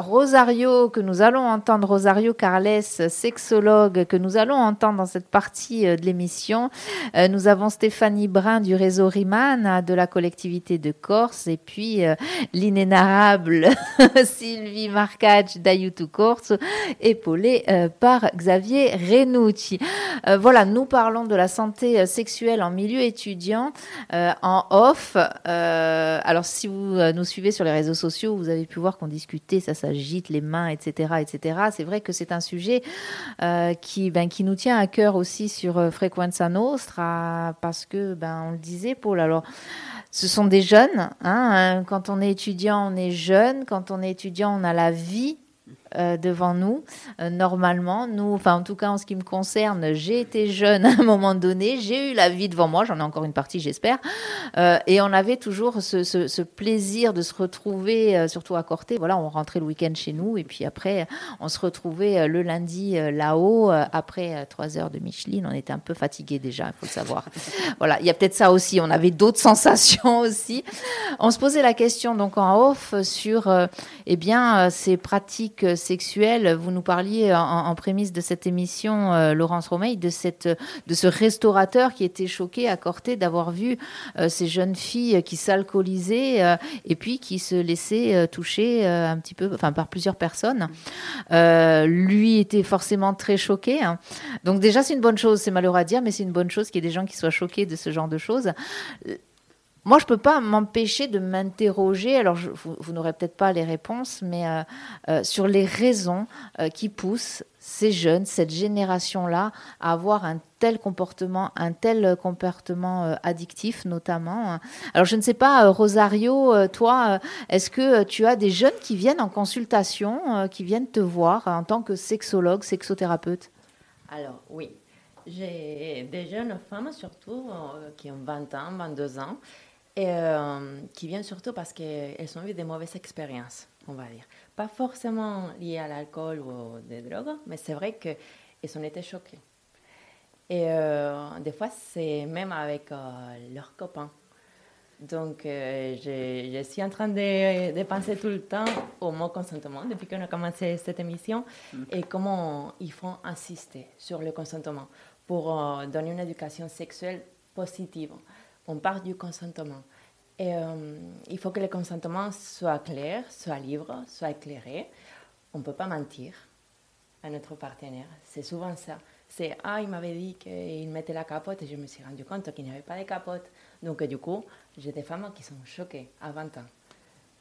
Rosario, que nous allons entendre, Rosario Carles, sexologue, que nous allons entendre dans cette partie de l'émission. Nous avons Stéphanie Brun du réseau Riman, de la collectivité de Corse, et puis l'inénarrable Sylvie Marcage Corse, épaulée euh, par Xavier Renucci. Euh, voilà, nous parlons de la santé euh, sexuelle en milieu étudiant en off. Alors, si vous nous suivez sur les réseaux sociaux, vous avez pu voir qu'on discutait, ça s'agite les mains, etc., etc. C'est vrai que c'est un sujet qui, ben, qui nous tient à cœur aussi sur Frequenza Nostra, parce que, ben, on le disait, Paul. Alors, ce sont des jeunes. Hein, hein. Quand on est étudiant, on est jeune. Quand on est étudiant, on a la vie euh, devant nous. Euh, normalement, nous, enfin en tout cas en ce qui me concerne, j'ai été jeune à un moment donné, j'ai eu la vie devant moi, j'en ai encore une partie j'espère, Euh, et on avait toujours ce, ce- ce plaisir de se retrouver, surtout à Corté, voilà, on rentrait le week-end chez nous, et puis après on se retrouvait le lundi là-haut, après trois heures de Micheline, on était un peu fatigué déjà, il faut le savoir. voilà, il y a peut-être ça aussi, on avait d'autres sensations aussi. On se posait la question donc en off sur eh bien, ces pratiques sexuelles, vous nous parliez en, en prémisse de cette émission, euh, Laurence Romeil, de, cette, de ce restaurateur qui était choqué à Corté d'avoir vu euh, ces jeunes filles qui s'alcoolisaient euh, et puis qui se laissaient toucher un petit peu, enfin par plusieurs personnes. Lui était forcément très choqué. hein. Donc déjà, c'est une bonne chose, c'est malheureux à dire, mais c'est une bonne chose qu'il y ait des gens qui soient choqués de ce genre de choses. Moi, je peux pas m'empêcher de m'interroger. Alors, vous, n'aurez peut-être pas les réponses, mais euh, euh, sur les raisons euh, qui poussent ces jeunes, cette génération-là, à avoir un tel comportement, un tel comportement addictif, notamment. hein. Alors, je ne sais pas, Rosario, toi, est-ce que tu as des jeunes qui viennent en consultation, qui viennent te voir en tant que sexologue, sexothérapeute? Alors, oui. J'ai des jeunes femmes, surtout, qui ont 20 ans, 22 ans, et euh, qui viennent surtout parce qu'elles ont eu des mauvaises expériences, on va dire. Pas forcément liées à l'alcool ou des drogues, mais c'est vrai qu'elles ont été choquées. Et euh, des fois, c'est même avec euh, leurs copains. Donc, je, je suis en train de, de penser tout le temps au mot consentement depuis qu'on a commencé cette émission et comment il faut insister sur le consentement pour donner une éducation sexuelle positive. On part du consentement. Et euh, il faut que le consentement soit clair, soit libre, soit éclairé. On ne peut pas mentir à notre partenaire. C'est souvent ça. C'est Ah, il m'avait dit qu'il mettait la capote et je me suis rendu compte qu'il n'y avait pas de capote. Donc, du coup, j'ai des femmes qui sont choquées à 20 ans.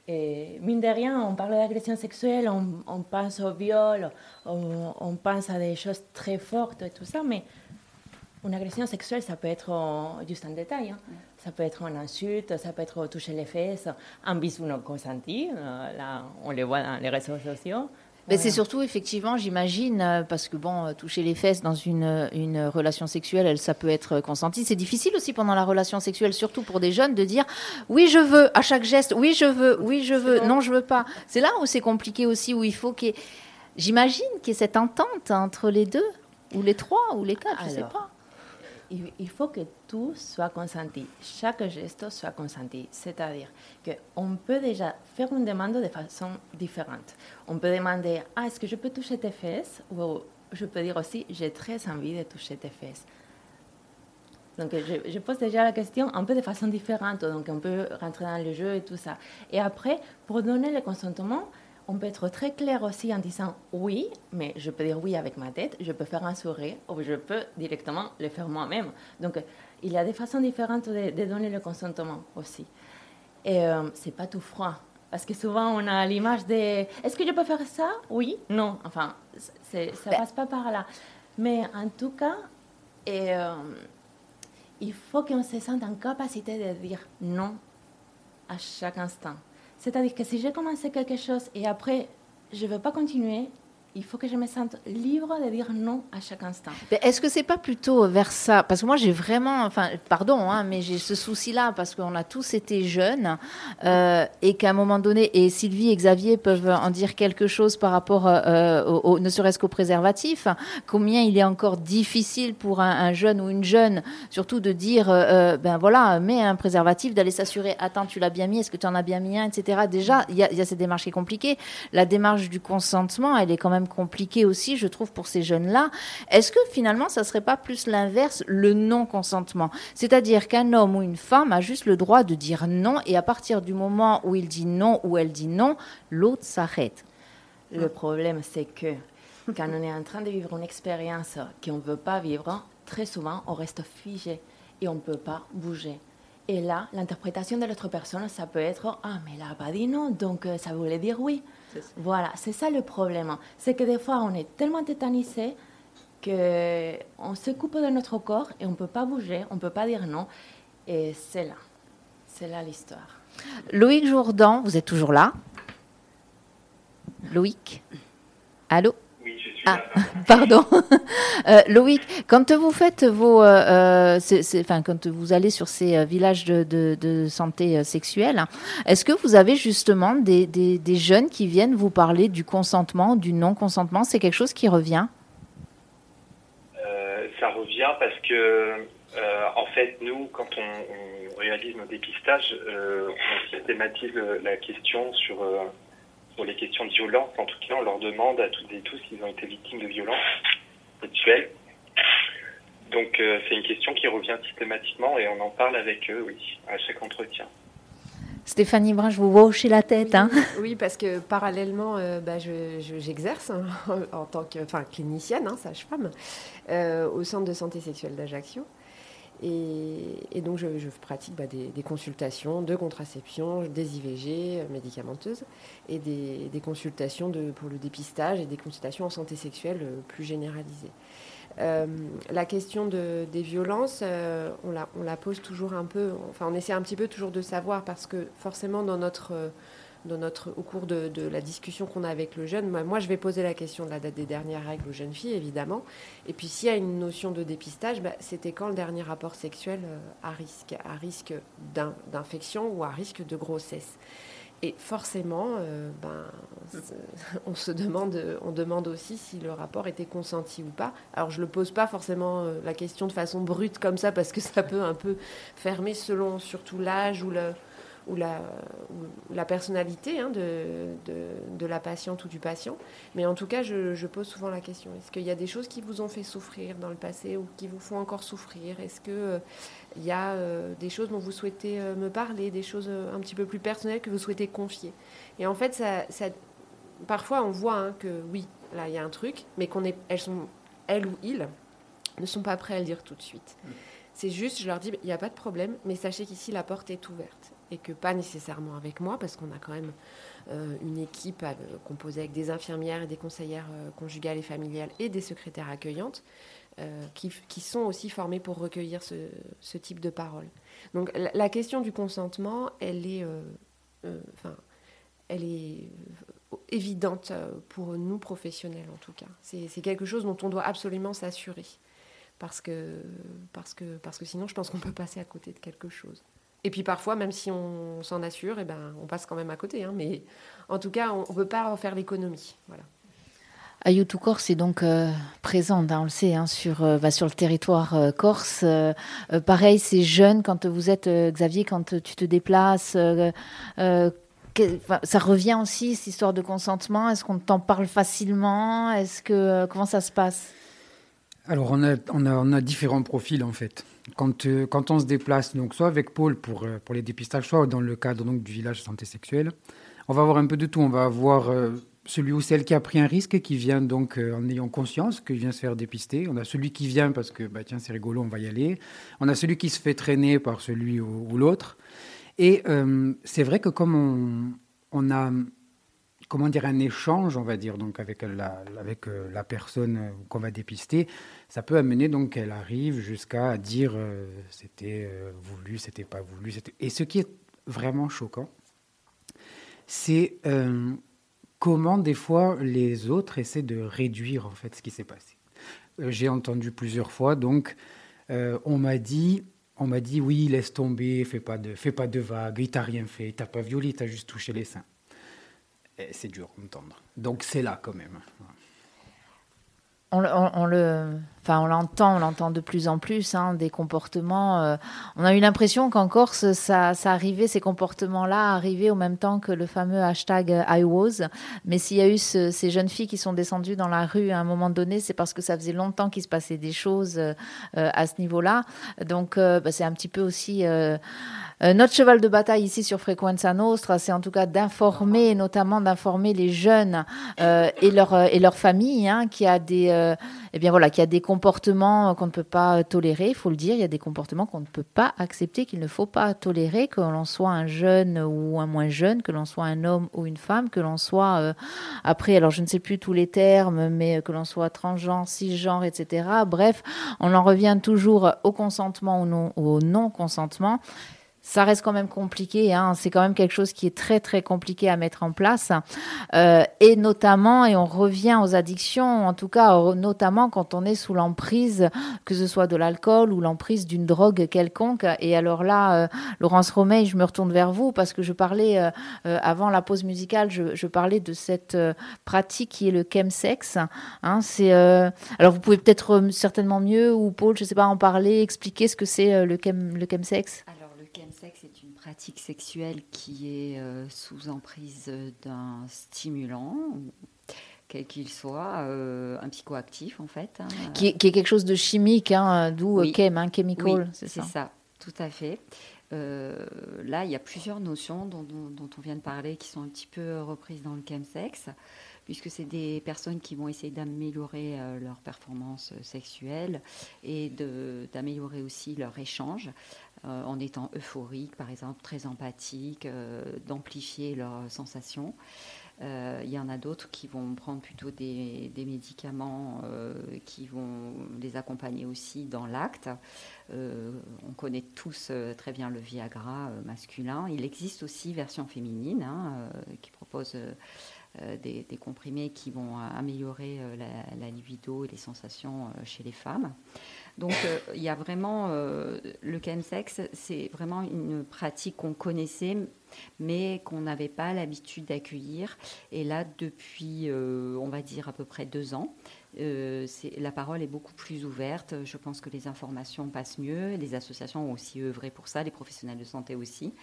Et mine de rien, on parle d'agression sexuelle, on, pense au viol, on, on pense à des choses très fortes et tout ça, mais une agression sexuelle, ça peut être euh, juste un détail. hein. Ça peut être une insulte, ça peut être toucher les fesses, un bisou non consenti. euh, là, on le voit dans les réseaux sociaux. Mais c'est surtout effectivement, j'imagine, euh, parce que bon, toucher les fesses dans une, une relation sexuelle, elle, ça peut être consenti. C'est difficile aussi pendant la relation sexuelle, surtout pour des jeunes, de dire oui je veux à chaque geste, oui je veux, oui je veux, non je veux pas. C'est là où c'est compliqué aussi, où il faut qu'il y ait, j'imagine, qu'il y ait cette entente entre les deux, ou les trois, ou les quatre, je sais Alors, pas. Il, faut que tout soit consenti, chaque geste soit consenti. C'est-à-dire qu'on peut déjà faire une demande de façon différente. On peut demander Ah, est-ce que je peux toucher tes fesses? Ou je peux dire aussi J'ai très envie de toucher tes fesses. Donc, je pose déjà la question un peu de façon différente. Donc, on peut rentrer dans le jeu et tout ça. Et après, pour donner le consentement, on peut être très clair aussi en disant oui, mais je peux dire oui avec ma tête, je peux faire un sourire ou je peux directement le faire moi-même. Donc, il y a des façons différentes de, de donner le consentement aussi. Et euh, c'est pas tout froid. Parce que souvent, on a l'image de est-ce que je peux faire ça? Oui, non. Enfin, ça passe pas par là. Mais en tout cas, et, euh, il faut qu'on se sente en capacité de dire non à chaque instant. C'est-à-dire que si j'ai commencé quelque chose et après, je ne veux pas continuer, il faut que je me sente libre de dire non à chaque instant. Est-ce que c'est pas plutôt vers ça? Parce que moi, j'ai vraiment, enfin, pardon, hein, mais j'ai ce souci-là parce qu'on a tous été jeunes euh, et qu'à un moment donné, et Sylvie et Xavier peuvent en dire quelque chose par rapport, euh, au, au- ne serait-ce qu'au préservatif. Combien il est encore difficile pour un, un jeune ou une jeune, surtout de dire, euh, euh, ben voilà, mets un préservatif, d'aller s'assurer, attends, tu l'as bien mis, est-ce que tu en as bien mis un, etc. Déjà, il y, y a cette démarche qui est compliquée. La démarche du consentement, elle est quand même compliquée aussi, je trouve, pour ces jeunes-là. Est-ce que finalement, ça serait pas plus l'inverse, le non-consentement? C'est-à-dire qu'un homme ou une femme a juste le droit de dire non, et à partir du moment où il dit non ou elle dit non, l'autre s'arrête. Le problème, c'est que quand on est en train de vivre une expérience qu'on ne veut pas vivre, très souvent, on reste figé et on ne peut pas bouger. Et là, l'interprétation de l'autre personne, ça peut être Ah, mais elle n'a pas dit non, donc euh, ça voulait dire oui. Voilà, c'est ça le problème. C'est que des fois, on est tellement tétanisé qu'on se coupe de notre corps et on ne peut pas bouger, on ne peut pas dire non. Et c'est là. C'est là l'histoire. Loïc Jourdan, vous êtes toujours là? Loïc? Allô? Ah, pardon. Euh, Loïc, quand vous faites vos, euh, euh, enfin, quand vous allez sur ces villages de, de- de santé sexuelle, hein, est-ce que vous avez justement des, des- des jeunes qui viennent vous parler du consentement, du non-consentement? C'est quelque chose qui revient? Euh, ça revient parce que, en fait, nous, quand on, on réalise nos dépistages, on systématise la question sur, sur les questions de violence. En tout cas, on leur demande à toutes et tous s'ils ont été victimes de violences sexuelles. Donc, euh, c'est une question qui revient systématiquement et on en parle avec eux, oui, à chaque entretien. Stéphanie Brun, je vous vois hocher la tête. Hein Oui, parce que parallèlement, euh, bah, je- je- j'exerce hein, en tant que enfin, clinicienne, hein, sage-femme, euh, au centre de santé sexuelle d'Ajaccio. Et, donc, je, pratique bah, des, consultations de contraception, des IVG euh, médicamenteuses et des, consultations pour le dépistage et des consultations en santé sexuelle euh, plus généralisées. Euh, la question de- des violences, on, la, pose toujours un peu, enfin on essaie un petit peu toujours de savoir parce que forcément dans notre, au cours de, la discussion qu'on a avec le jeune, moi, je vais poser la question de la date des dernières règles aux jeunes filles évidemment. Et puis s'il y a une notion de dépistage, bah, c'était quand le dernier rapport sexuel euh, à risque, à risque d'in- d'infection ou à risque de grossesse? Et forcément, euh, ben, on se demande aussi si le rapport était consenti ou pas. Alors je ne le pose pas forcément euh, la question de façon brute comme ça parce que ça peut un peu fermer selon surtout l'âge ou, le, ou, la, ou la personnalité hein, de, de, de la patiente ou du patient. Mais en tout cas, je, je pose souvent la question est-ce qu'il y a des choses qui vous ont fait souffrir dans le passé ou qui vous font encore souffrir? Est-ce que euh, y a euh, des choses dont vous souhaitez euh, me parler, des choses un petit peu plus personnelles que vous souhaitez confier? Et en fait, ça, ça- parfois on voit hein, que oui, là il y a un truc, mais qu'on est, elles sont, elles ou ils, ne sont pas prêts à le dire tout de suite. C'est juste, je leur dis, il n'y a pas de problème, mais sachez qu'ici la porte est ouverte et que pas nécessairement avec moi, parce qu'on a quand même euh, une équipe euh, composée avec des infirmières et des conseillères euh, conjugales et familiales et des secrétaires accueillantes. qui, sont aussi formés pour recueillir ce, type de paroles. Donc la, la question du consentement, elle est, enfin, elle est évidente pour nous professionnels en tout cas. C'est quelque chose dont on doit absolument s'assurer. Parce que, parce, que, parce que sinon, je pense qu'on peut passer à côté de quelque chose. Et puis parfois, même si on s'en assure, eh ben, on passe quand même à côté. hein. mais en tout cas, on ne peut pas en faire l'économie. Voilà. Ayutu Corse est donc euh, présente, hein, on le sait, hein, sur, euh, bah, sur le territoire euh, corse. Pareil, c'est jeune quand vous êtes, euh, Xavier, quand tu te déplaces. euh, euh, que- ça revient aussi, cette histoire de consentement? Est-ce qu'on t'en parle facilement? Est-ce que Comment ça se passe? Alors, on a, on, a, on a différents profils, en fait. Quand, euh, quand on se déplace, donc, soit avec Paul pour, euh, pour les dépistages, soit dans le cadre donc, du village santé sexuelle, on va avoir un peu de tout. On va avoir euh, celui ou celle qui a pris un risque, qui vient donc en ayant conscience qu'il vient se faire dépister. On a celui qui vient parce que, bah, tiens, c'est rigolo, on va y aller. On a celui qui se fait traîner par celui ou, l'autre. Et c'est vrai que comme on, on a comment dire, un échange, on va dire, donc avec la, euh, personne euh, qu'on va dépister, ça peut amener donc qu'elle arrive jusqu'à dire euh, c'était voulu, c'était pas voulu. Et ce qui est vraiment choquant, c'est comment des fois les autres essaient de réduire en fait ce qui s'est passé. J'ai entendu plusieurs fois, donc on m'a dit, on m'a dit oui, laisse tomber, fais pas de, fais pas de vagues, il t'a rien fait, il t'a pas violé, il t'a juste touché les seins. C'est dur à entendre. Donc c'est là quand même. on le, enfin, on l'entend, on l'entend de plus en plus, hein, des comportements. euh, on a eu l'impression qu'en Corse, ça, ça arrivait, ces comportements-là arrivaient au même temps que le fameux hashtag euh, I was. Mais s'il y a eu ce- ces jeunes filles qui sont descendues dans la rue à un moment donné, c'est parce que ça faisait longtemps qu'il se passait des choses euh, euh, à ce niveau-là. Donc, euh, bah, c'est un petit peu aussi. notre cheval de bataille ici sur Frequenza Nostra, c'est en tout cas d'informer, notamment d'informer les jeunes et leur euh, et leur famille, hein, qui a des eh bien voilà, qu'il y a des comportements qu'on ne peut pas tolérer. Il faut le dire, il y a des comportements qu'on ne peut pas accepter, qu'il ne faut pas tolérer, que l'on soit un jeune ou un moins jeune, que l'on soit un homme ou une femme, que l'on soit euh, après, alors je ne sais plus tous les termes, mais que l'on soit transgenre, cisgenre, etc. Bref, on en revient toujours au consentement ou non, au non consentement. Ça reste quand même compliqué, hein. c'est quand même quelque chose qui est très très compliqué à mettre en place, Euh, et notamment, et on revient aux addictions, en tout cas notamment quand on est sous l'emprise, que ce soit de l'alcool ou l'emprise d'une drogue quelconque. Et alors là, euh, Laurence Romeil, je me retourne vers vous parce que je parlais euh, euh, avant la pause musicale, je, je parlais de cette euh, pratique qui est le chemsex. Hein, c'est euh, alors vous pouvez peut-être certainement mieux ou Paul, je sais pas en parler, expliquer ce que c'est le chem le chemsex. Alors, le chemsex est une pratique sexuelle qui est euh, sous emprise d'un stimulant, quel qu'il soit, euh, un psychoactif en fait. hein. qui est, qui est quelque chose de chimique, hein, d'où Oui. euh, chem, hein, chemical, Oui, c'est c'est ça. ça. tout à fait. Euh, là, il y a plusieurs notions dont, dont- dont on vient de parler qui sont un petit peu reprises dans le chemsex, puisque c'est des personnes qui vont essayer d'améliorer euh, leur performance sexuelle et d'améliorer aussi leur échange euh, en étant euphorique, par exemple, très empathique, euh, d'amplifier leurs sensations. Euh, Il y en a d'autres qui vont prendre plutôt des, des médicaments euh, qui vont les accompagner aussi dans l'acte. Euh, on connaît tous euh, très bien le Viagra euh, masculin. Il existe aussi version féminine hein, euh, qui propose euh, euh, des, des comprimés qui vont euh, améliorer euh, la, la libido et les sensations euh, chez les femmes. Donc euh, il y a vraiment euh, le chemsex, c'est vraiment une pratique qu'on connaissait mais qu'on n'avait pas l'habitude d'accueillir. Et là, depuis, euh, on va dire, à peu près deux ans, euh, la parole est beaucoup plus ouverte. Je pense que les informations passent mieux. Les associations ont aussi œuvré pour ça, les professionnels de santé aussi.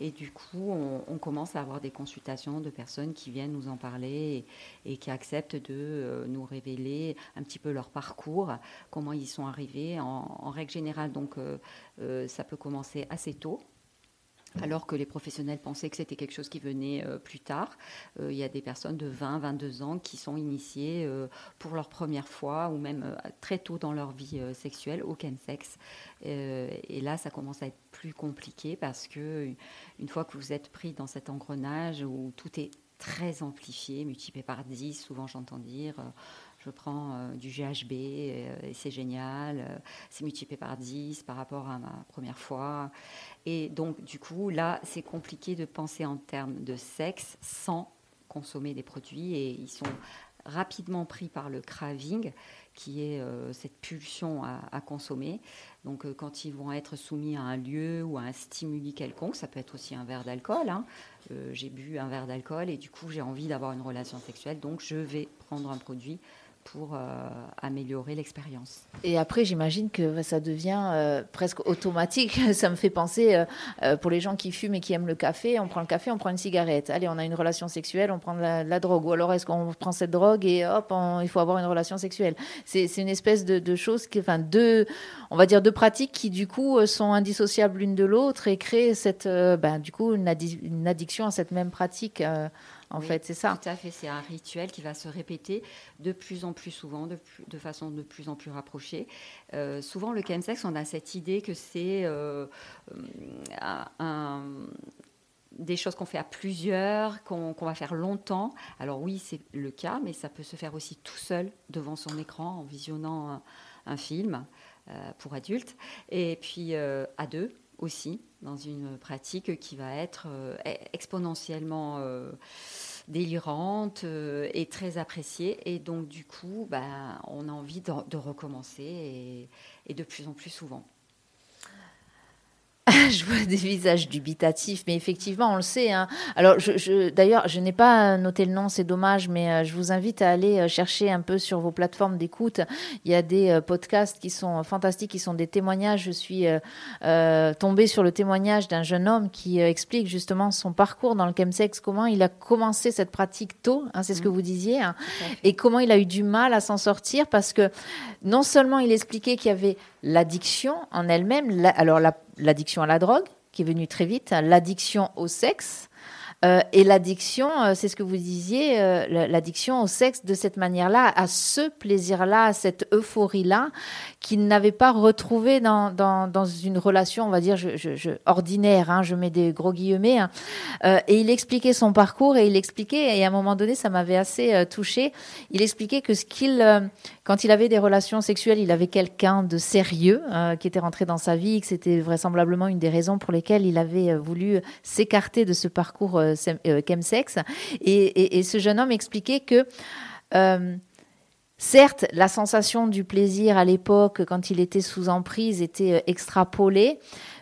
Et du coup, on, commence à avoir des consultations de personnes qui viennent nous en parler et, qui acceptent de euh, nous révéler un petit peu leur parcours, comment ils sont arrivés. En, règle générale, donc, euh, ça peut commencer assez tôt alors que les professionnels pensaient que c'était quelque chose qui venait euh, plus tard. Euh, il y a des personnes de 20, 22 ans qui sont initiées euh, pour leur première fois ou même très tôt dans leur vie sexuelle au chemsex. Et là, ça commence à être plus compliqué parce que une fois que vous êtes pris dans cet engrenage où tout est très amplifié, multiplié par 10, souvent j'entends dire, je prends euh, du GHB euh, et c'est génial, euh, c'est multiplié par 10 par rapport à ma première fois. Et donc, du coup, là, c'est compliqué de penser en termes de sexe sans consommer des produits et ils sont rapidement pris par le craving, qui est cette pulsion à, consommer. Donc, quand ils vont être soumis à un lieu ou à un stimuli quelconque, ça peut être aussi un verre d'alcool. hein. J'ai bu un verre d'alcool et du coup, j'ai envie d'avoir une relation sexuelle, donc je vais prendre un produit pour euh, améliorer l'expérience. Et après, j'imagine que ça devient euh, presque automatique. Ça me fait penser, euh, pour les gens qui fument et qui aiment le café, on prend le café, on prend une cigarette. Allez, on a une relation sexuelle, on prend la, drogue. Ou alors, est-ce qu'on prend cette drogue et hop, il faut avoir une relation sexuelle? C'est une espèce de, de chose, qui, enfin, deux, on va dire deux pratiques qui, du coup, sont indissociables l'une de l'autre et créent cette, ben, du coup, une addiction à cette même pratique. Euh, en Oui, fait, c'est ça. Tout à fait, c'est un rituel qui va se répéter de plus en plus souvent, de, plus- de façon de plus en plus rapprochée. Euh, souvent, le chemsex, on a cette idée que c'est euh, un- un- des choses qu'on fait à plusieurs, qu'on va faire longtemps. Alors oui, c'est le cas, mais ça peut se faire aussi tout seul devant son écran en visionnant un, un film euh, pour adultes, et puis euh, à deux aussi, dans une pratique qui va être euh, e- exponentiellement euh, délirante euh, et très appréciée. Et donc, du coup, ben, on a envie de, recommencer et de plus en plus souvent. je vois des visages dubitatifs, mais effectivement, on le sait. hein. Alors, je, je- d'ailleurs, je n'ai pas noté le nom, c'est dommage, mais euh, je vous invite à aller euh, chercher un peu sur vos plateformes d'écoute. Il y a des euh, podcasts qui sont fantastiques, qui sont des témoignages. Je suis euh, tombée sur le témoignage d'un jeune homme qui explique justement son parcours dans le chemsex, comment il a commencé cette pratique tôt, hein, c'est ce que vous disiez, hein, et comment il a eu du mal à s'en sortir parce que non seulement il expliquait qu'il y avait l'addiction en elle-même, la- alors la- l'addiction à la drogue qui est venue très vite, l'addiction au sexe. Euh, et l'addiction, euh, c'est ce que vous disiez, euh, la- l'addiction au sexe de cette manière-là, à ce plaisir-là, à cette euphorie-là, qu'il n'avait pas retrouvé dans, dans, une relation, on va dire, ordinaire, hein, je mets des gros guillemets. hein. Et il expliquait son parcours et il expliquait, et à un moment donné, ça m'avait assez euh, touché, il expliquait que ce qu'il, quand il avait des relations sexuelles, il avait quelqu'un de sérieux qui était rentré dans sa vie, que c'était vraisemblablement une des raisons pour lesquelles il avait voulu s'écarter de ce parcours chemsex. Et, et- et ce jeune homme expliquait que euh, Certes, la sensation du plaisir à l'époque, quand il était sous emprise, était euh, extrapolée,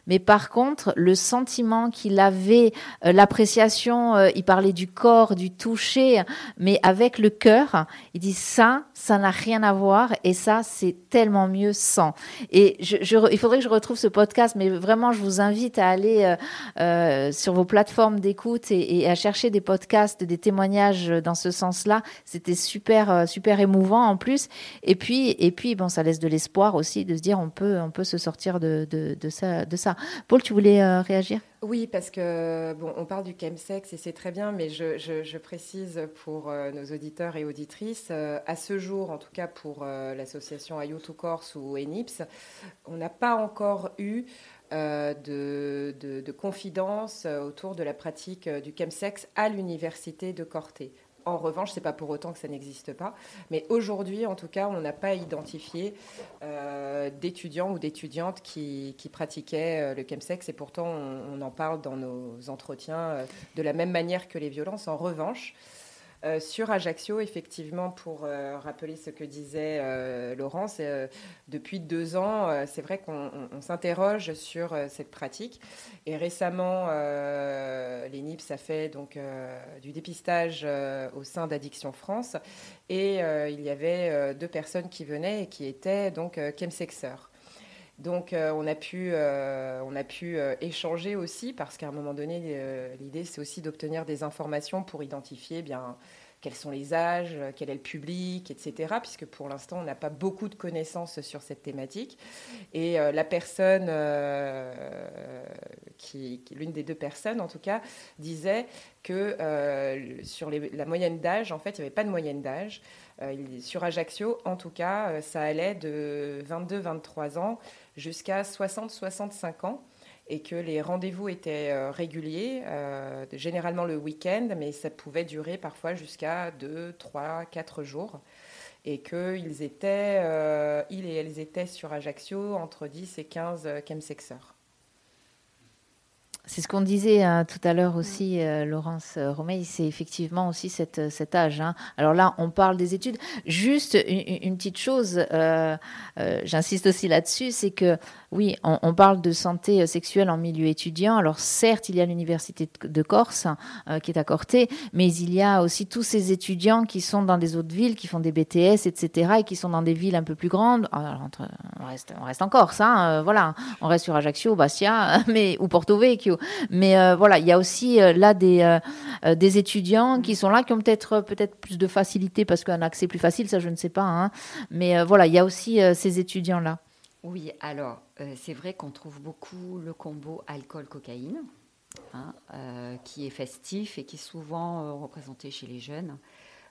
mais par contre, le sentiment qu'il avait, euh, l'appréciation, euh, il parlait du corps, du toucher, mais avec le cœur, il dit ça, ça n'a rien à voir, et ça, c'est tellement mieux sans. Et il faudrait que je retrouve ce podcast, mais vraiment, je vous invite à aller euh, sur vos plateformes d'écoute et, à chercher des podcasts, des témoignages dans ce sens-là. C'était super, super émouvant en plus. Et puis, et puis, bon, ça laisse de l'espoir aussi de se dire on peut, on peut se sortir de ça. Paul, tu voulais euh, réagir? Oui, parce que bon, on parle du chemsex et c'est très bien, mais je, précise pour euh, nos auditeurs et auditrices, euh, à ce jour, en tout cas pour l'association Ayutu Corse ou ENIPS, on n'a pas encore eu de, de, de confidence autour de la pratique du chemsex à l'université de Corté. En revanche, c'est pas pour autant que ça n'existe pas, mais aujourd'hui, en tout cas, on n'a pas identifié euh, d'étudiants ou d'étudiantes qui, pratiquaient euh, le chemsex et pourtant on, on en parle dans nos entretiens euh, de la même manière que les violences. En revanche, euh, sur Ajaccio, effectivement, pour euh, rappeler ce que disait euh, Laurence, depuis deux ans, c'est vrai qu'on on- on s'interroge sur cette pratique. Et récemment, l'ENIPS a fait donc, du dépistage au sein d'Addiction France. Et il y avait deux personnes qui venaient et qui étaient donc chemsexeurs. Donc euh, on a pu, euh, euh, échanger aussi parce qu'à un moment donné, l'idée c'est aussi d'obtenir des informations pour identifier eh bien quels sont les âges, quel est le public, etc. Puisque pour l'instant on n'a pas beaucoup de connaissances sur cette thématique. Et la personne, qui, l'une des deux personnes en tout cas, disait que sur la moyenne d'âge, en fait, il n'y avait pas de moyenne d'âge. Euh, sur Ajaccio, en tout cas, euh, ça allait de 22-23 ans jusqu'à 60-65 ans et que les rendez-vous étaient euh, réguliers, généralement le week-end, mais ça pouvait durer parfois jusqu'à 2, 3, 4 jours. et qu'ils étaient, ils et elles étaient sur Ajaccio entre 10 et 15 euh, chemsexeurs. C'est ce qu'on disait hein, tout à l'heure aussi, euh, Laurence euh, Romeil, c'est effectivement aussi euh, cet âge. hein. Alors là, on parle des études. Juste une, une petite chose, euh, j'insiste aussi là-dessus, c'est que oui, on, parle de santé sexuelle en milieu étudiant. Alors certes, il y a l'université de- Corse euh, qui est à mais il y a aussi tous ces étudiants qui sont dans des autres villes, qui font des BTS, etc., et qui sont dans des villes un peu plus grandes. Alors, entre- on, reste, on reste en Corse, hein, voilà. On reste sur Ajaccio, Bastia, mais, ou Porto Vecchio. Mais euh, voilà, il y a aussi euh, là des, euh, des étudiants qui sont là, qui ont peut-être peut-être plus de facilité parce qu'un accès plus facile, ça je ne sais pas. hein. Mais voilà, il y a aussi ces étudiants-là. Oui, alors c'est vrai qu'on trouve beaucoup le combo alcool-cocaïne, hein, qui est festif et qui est souvent représenté chez les jeunes.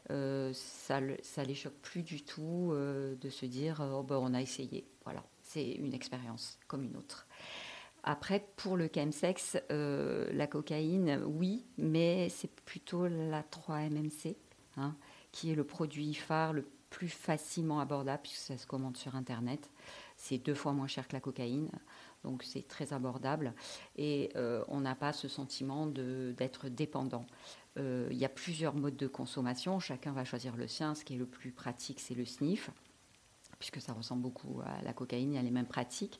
Ça, le- ça les choque plus du tout de se dire oh, ben, on a essayé. Voilà, c'est une expérience comme une autre. Après, pour le chemsex, euh, la cocaïne, oui, mais c'est plutôt la 3-MMC, hein, qui est le produit phare le plus facilement abordable, puisque ça se commande sur Internet. C'est deux fois moins cher que la cocaïne, donc c'est très abordable. Et euh, on n'a pas ce sentiment d'être dépendant. Euh, Il y a plusieurs modes de consommation, chacun va choisir le sien. Ce qui est le plus pratique, c'est le sniff puisque ça ressemble beaucoup à la cocaïne, il y a les mêmes pratiques.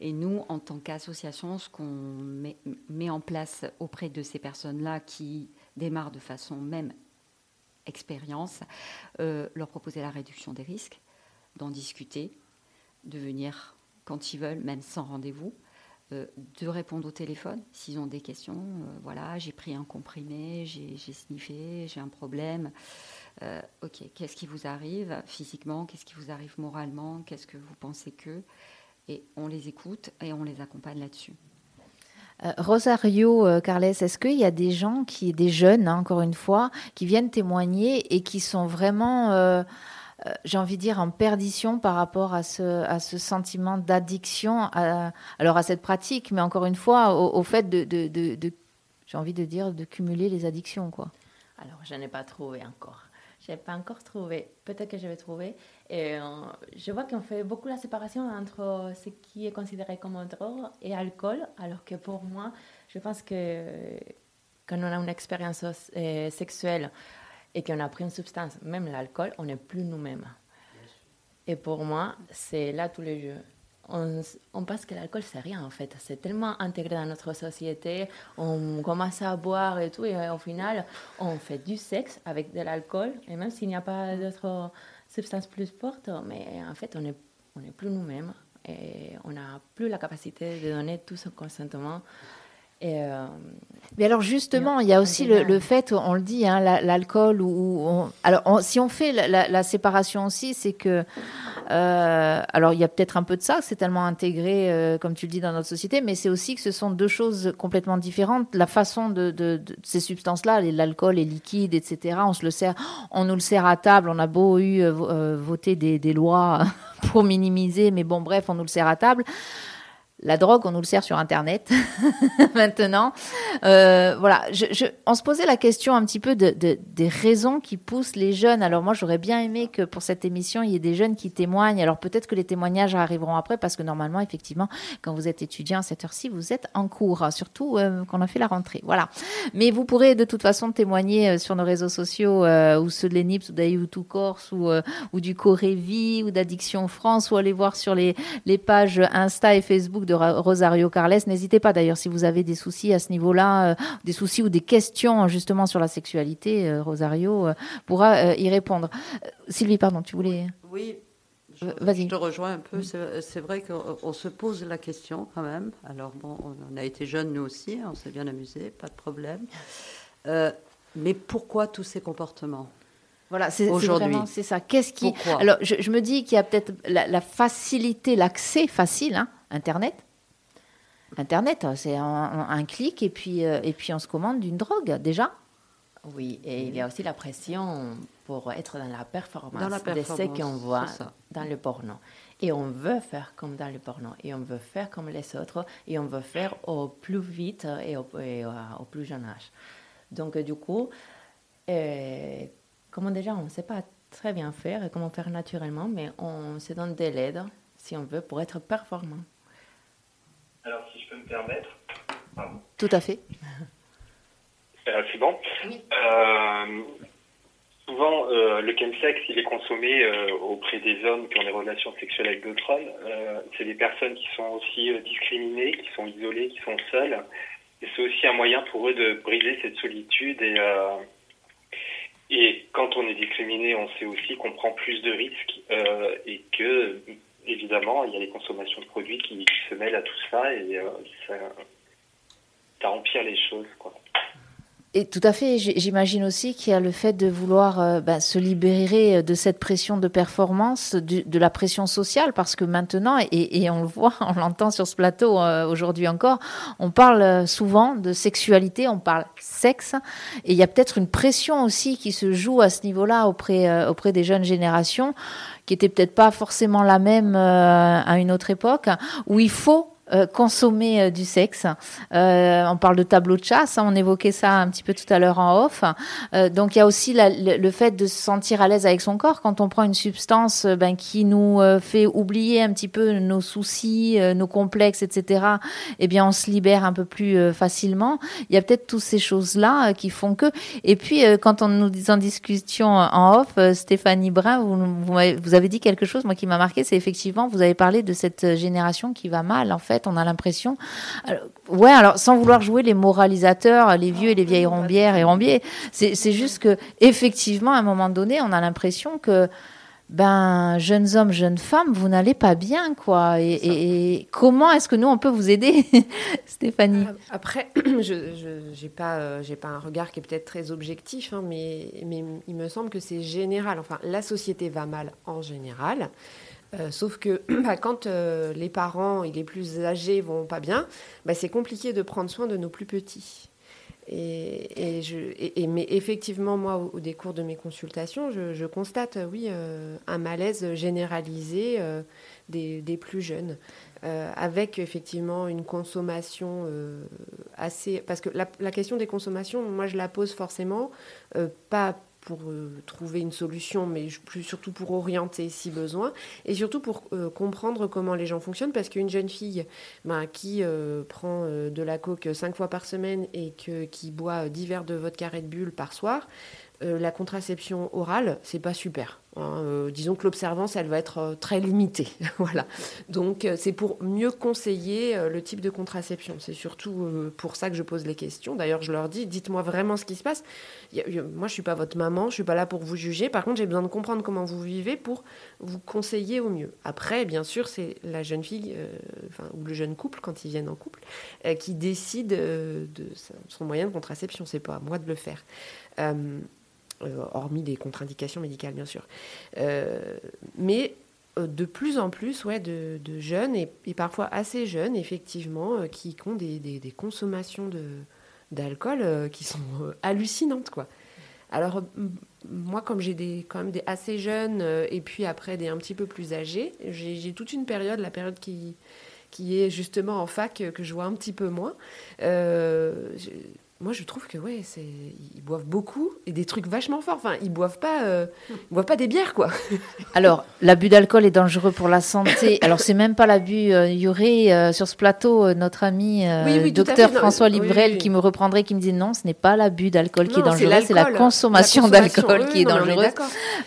Et nous, en tant qu'association, ce qu'on met, en place auprès de ces personnes-là qui démarrent de façon même expérience, euh, leur proposer la réduction des risques, d'en discuter, de venir quand ils veulent, même sans rendez-vous, euh, de répondre au téléphone s'ils ont des questions. Euh, voilà, j'ai pris un comprimé, j'ai sniffé, j'ai un problème. Euh, ok, qu'est-ce qui vous arrive physiquement Qu'est-ce qui vous arrive moralement Qu'est-ce que vous pensez que Et on les écoute et on les accompagne là-dessus. Euh, Rosario, euh, Carles, est-ce qu'il y a des gens, qui, des jeunes, hein, encore une fois, qui viennent témoigner et qui sont vraiment, j'ai envie de dire, en perdition par rapport à ce, à ce sentiment d'addiction, à- alors à cette pratique, mais encore une fois, au, au fait de, de- de- de- j'ai envie de dire, de cumuler les addictions, quoi. Alors, je n'ai pas trouvé encore. Je n'ai pas encore trouvé. Peut-être que je vais trouver. Et, euh, je vois qu'on fait beaucoup la séparation entre ce qui est considéré comme drogue et alcool, alors que pour moi, je pense que quand on a une expérience euh, sexuelle et qu'on a pris une substance, même l'alcool, on n'est plus nous-mêmes. Et pour moi, c'est là tous les jours. On, pense que l'alcool, c'est rien en fait. C'est tellement intégré dans notre société. On commence à boire et tout. Et euh, au final, on fait du sexe avec de l'alcool. Et même s'il n'y a pas d'autres substances plus fortes, mais en fait, on n'est on est plus nous-mêmes. Et on n'a plus la capacité de donner tout ce consentement. Et, euh, Mais alors justement, il y a aussi le, le fait, on le dit, hein, la- l'alcool ou, alors on- si on fait la, la- la séparation aussi, c'est que euh, alors il y a peut-être un peu de ça, c'est tellement intégré, euh, comme tu le dis, dans notre société, mais c'est aussi que ce sont deux choses complètement différentes. La façon de, ces substances-là, l'alcool, les liquides, etc. On se le sert, on nous le sert à table. On a beau eu euh, voter des, des lois pour minimiser, mais bon, bref, on nous le sert à table. La drogue, on nous le sert sur Internet maintenant. Euh, voilà, je, je- on se posait la question un petit peu de, de- des raisons qui poussent les jeunes. Alors moi, j'aurais bien aimé que pour cette émission, il y ait des jeunes qui témoignent. Alors peut-être que les témoignages arriveront après, parce que normalement, effectivement, quand vous êtes étudiant à cette heure-ci, vous êtes en cours, surtout euh, quand on a fait la rentrée. Voilà. Mais vous pourrez de toute façon témoigner euh, sur nos réseaux sociaux, euh, ou ceux de l'ENIPS, ou d'Ayutu Corse, ou, euh, ou du Corévi, ou d'Addiction France, ou aller voir sur les, les pages Insta et Facebook de Rosario Carles. N'hésitez pas d'ailleurs si vous avez des soucis à ce niveau-là, euh, des soucis ou des questions justement sur la sexualité, euh, Rosario euh, pourra y répondre. Sylvie, pardon, tu voulais... Oui, je, vas-y. je te rejoins un peu. C'est c'est vrai qu'on on se pose la question quand même. Alors bon, on, on a été jeunes nous aussi, on s'est bien amusé, pas de problème. Mais pourquoi tous ces comportements Voilà, c'est c'est Aujourd'hui. vraiment c'est ça. Qu'est-ce qui Pourquoi Alors, je, je me dis qu'il y a peut-être la, la facilité, l'accès facile, hein, Internet. Internet, hein, c'est un, clic et puis euh, et puis on se commande d'une drogue déjà. oui, et il y a aussi la pression pour être dans la performance, Dans la de ce qu'on voit dans le porno. Et on veut faire comme dans le porno, et on veut faire comme les autres, et on veut faire au plus vite et au, et au- au plus jeune âge. Donc, du coup, euh, comme déjà on ne sait pas très bien faire et comment faire naturellement, mais on se donne de l'aide, si on veut, pour être performant. Alors, si je peux me permettre. Pardon. Tout à fait. Euh, c'est bon Euh, Souvent, euh, le chemsex, il est consommé euh, auprès des hommes qui ont des relations sexuelles avec d'autres hommes. Euh, c'est des personnes qui sont aussi euh, discriminées, qui sont isolées, qui sont seules. Et c'est aussi un moyen pour eux de briser cette solitude. Et, euh, et quand on est discriminé, on sait aussi qu'on prend plus de risques euh, et que, évidemment, il y a les consommations de produits qui, se mêlent à tout ça et euh, ça, ça empire les choses. Quoi. Et tout à fait, j'imagine aussi qu'il y a le fait de vouloir euh, ben, se libérer de cette pression de performance, de la pression sociale, parce que maintenant, et, on le voit, on l'entend sur ce plateau euh, aujourd'hui encore, on parle euh, souvent de sexualité, on parle sexe, et il y a peut-être une pression aussi qui se joue à ce niveau-là auprès, euh, auprès des jeunes générations, qui était peut-être pas forcément la même euh, à une autre époque, où il faut euh, consommer euh, du sexe. Euh, on parle de tableau de chasse, hein, on évoquait ça un petit peu tout à l'heure en off. Euh, donc il y a aussi la- le, le fait de se sentir à l'aise avec son corps quand on prend une substance euh, ben, qui nous fait oublier un petit peu nos soucis, nos complexes, etc. Eh bien, on se libère un peu plus facilement. Il y a peut-être toutes ces choses-là qui font que. Et puis, quand on nous en discussion en off, Stéphanie Brun, vous, vous, avez dit quelque chose, moi qui m'a marqué, c'est effectivement, vous avez parlé de cette génération qui va mal. En fait, on a l'impression. Ouais, alors sans vouloir jouer les moralisateurs, les vieux et les vieilles rombières et rombiers, c'est juste que effectivement, à un moment donné, on a l'impression que ben jeunes hommes, jeunes femmes, vous n'allez pas bien, quoi. Et, comment est-ce que nous on peut vous aider, Stéphanie? Après, je n'ai pas, euh, pas un regard qui est peut-être très objectif, hein, mais, mais il me semble que c'est général. Enfin, la société va mal en général. Euh, sauf que bah, quand euh, les parents et les plus âgés vont pas bien, bah, c'est compliqué de prendre soin de nos plus petits. Et, mais effectivement, moi, au, au décours de mes consultations, je, constate, oui, euh, un malaise généralisé des, plus jeunes, avec effectivement une consommation assez... Parce que la, question des consommations, moi, je la pose forcément, pas pour euh, trouver une solution, mais plus surtout pour orienter si besoin, et surtout pour euh, comprendre comment les gens fonctionnent, parce qu'une jeune fille ben, qui euh, prend de la coke cinq fois par semaine et qui boit 10 verres de vodka Red Bull par soir, la contraception orale, c'est pas super. Hein. Euh, disons que l'observance, elle va être euh, très limitée. voilà. Donc, euh, c'est pour mieux conseiller le type de contraception. C'est surtout pour ça que je pose les questions. D'ailleurs, je leur dis, dites-moi vraiment ce qui se passe. Moi, je suis pas votre maman, je suis pas là pour vous juger. Par contre, j'ai besoin de comprendre comment vous vivez pour vous conseiller au mieux. Après, bien sûr, c'est la jeune fille, ou le jeune couple, quand ils viennent en couple, qui décide de son moyen de contraception. C'est pas à moi de le faire. Euh, hormis des contre-indications médicales, bien sûr. Euh, mais euh, de plus en plus ouais, de, jeunes, et, parfois assez jeunes, effectivement, qui ont des, des- consommations d'alcool qui sont hallucinantes, quoi. Alors, moi, comme j'ai quand même des assez jeunes, et puis après des un petit peu plus âgés, j'ai, toute une période, la période qui, qui est justement en fac, que je vois un petit peu moins. Moi, je trouve que ouais, c'est ils boivent beaucoup et des trucs vachement forts. Enfin, ils boivent pas, euh, ils boivent pas des bières, quoi. Alors, l'abus d'alcool est dangereux pour la santé. Alors, c'est même pas l'abus. euh, Il y aurait euh, sur ce plateau euh, notre ami euh, Oui, docteur. Non, François Librel oui. qui me reprendrait, qui me dit non, ce n'est pas l'abus d'alcool qui est dangereux, c'est la consommation d'alcool qui est dangereuse.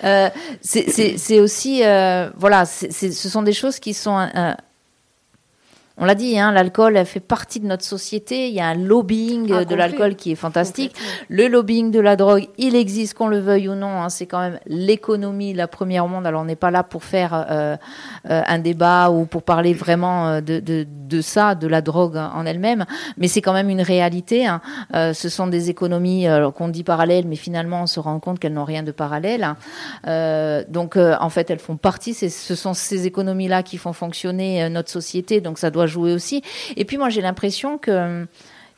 Euh, c'est- aussi, euh, voilà, ce sont des choses qui sont. On l'a dit, hein, l'alcool fait partie de notre société. Il y a un lobbying Ah, de l'alcool qui est fantastique. Le lobbying de la drogue, il existe, qu'on le veuille ou non. hein, c'est quand même l'économie, la première au monde. Alors, on n'est pas là pour faire euh, euh, un débat ou pour parler vraiment euh, de, de, de ça, de la drogue en elle-même, mais c'est quand même une réalité. hein. Euh, ce sont des économies euh, qu'on dit parallèles, mais finalement, on se rend compte qu'elles n'ont rien de parallèle. hein. Euh, donc, euh, en fait, elles font partie. c'est- Ce sont ces économies-là qui font fonctionner notre société. Donc, ça doit jouer aussi. Et puis, moi, j'ai l'impression que hum,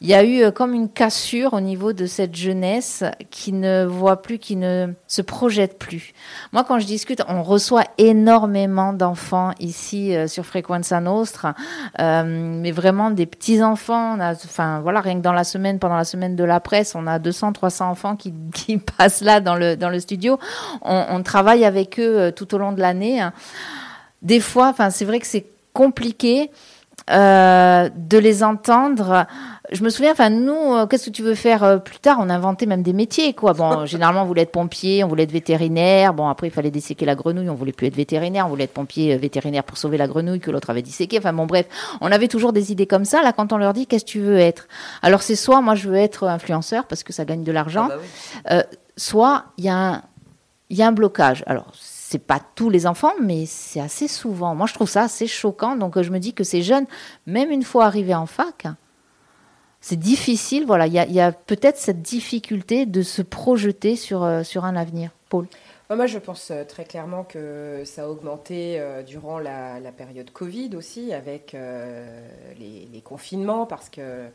il y a eu euh, comme une cassure au niveau de cette jeunesse qui ne voit plus, qui ne se projette plus. Moi, quand je discute, on reçoit énormément d'enfants ici euh, sur Frequenza Nostra, euh, mais vraiment des petits enfants. Enfin, voilà, rien que dans la semaine, pendant la semaine de la presse, on a 200, 300 enfants qui, qui passent là dans le, dans le studio. On, on travaille avec eux euh, tout au long de l'année. hein. Des fois, enfin, c'est vrai que c'est compliqué euh, de les entendre. Je me souviens, enfin, nous, euh, qu'est-ce que tu veux faire euh, plus tard? On inventait même des métiers, quoi. Bon, généralement, on voulait être pompier, on voulait être vétérinaire. Bon, après, il fallait disséquer la grenouille, on voulait plus être vétérinaire, on voulait être pompier vétérinaire pour sauver la grenouille que l'autre avait disséquée. Enfin, bon, bref, on avait toujours des idées comme ça. Là, quand on leur dit, qu'est-ce que tu veux être? Alors, c'est soit, moi, je veux être influenceur parce que ça gagne de l'argent, Ah bah oui. soit il y a un il y a un blocage. Alors, c'est pas tous les enfants, mais c'est assez souvent. Moi, je trouve ça assez choquant. Donc, je me dis que ces jeunes, même une fois arrivés en fac, c'est difficile. Voilà, il y a, peut-être cette difficulté de se projeter sur, euh, sur un avenir. Paul Moi, je pense euh, très clairement que ça a augmenté euh, durant la, période Covid aussi, avec les, les confinements, parce que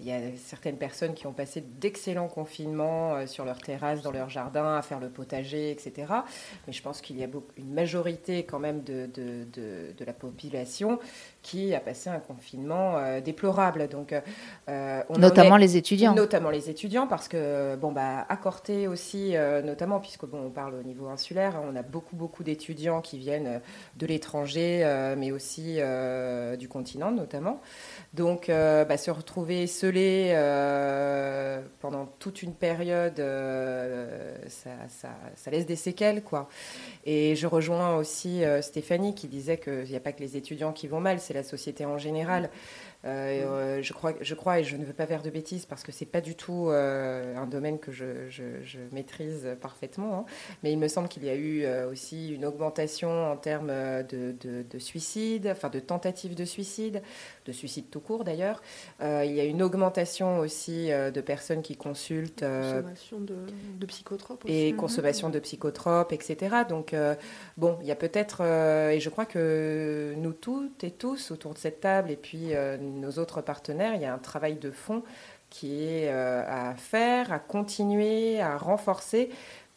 il y a certaines personnes qui ont passé d'excellents confinements euh, sur leur terrasse, dans leur jardin, à faire le potager, etc. Mais je pense qu'il y a une majorité quand même de- de la population qui a passé un confinement euh, déplorable. Donc, euh, on en Notamment est- les étudiants. Notamment les étudiants, parce que, bon, bah, à Corté aussi, euh, notamment, puisque, bon, on parle au niveau insulaire, hein, on a beaucoup, beaucoup d'étudiants qui viennent euh, de l'étranger, euh, mais aussi euh, du continent, notamment. Donc, euh, bah, se retrouver euh, pendant toute une période, euh, ça, ça- ça laisse des séquelles, quoi. Et je rejoins aussi euh, Stéphanie qui disait qu'il n'y a pas que les étudiants qui vont mal, c'est la société en général. Euh, euh, je, crois, je crois, et je ne veux pas faire de bêtises parce que c'est pas du tout euh, un domaine que je, je- je maîtrise parfaitement, hein. mais il me semble qu'il y a eu euh, aussi une augmentation en termes de, de, de suicide, enfin de tentatives de suicide, de suicide tout court d'ailleurs. Il y a une augmentation aussi de personnes qui consultent Consommation de, de psychotropes aussi. et consommation de psychotropes, etc. Donc, bon, il y a peut-être, et je crois que nous toutes et tous autour de cette table, et puis nos autres partenaires, il y a un travail de fond qui est euh, à faire, à continuer, à renforcer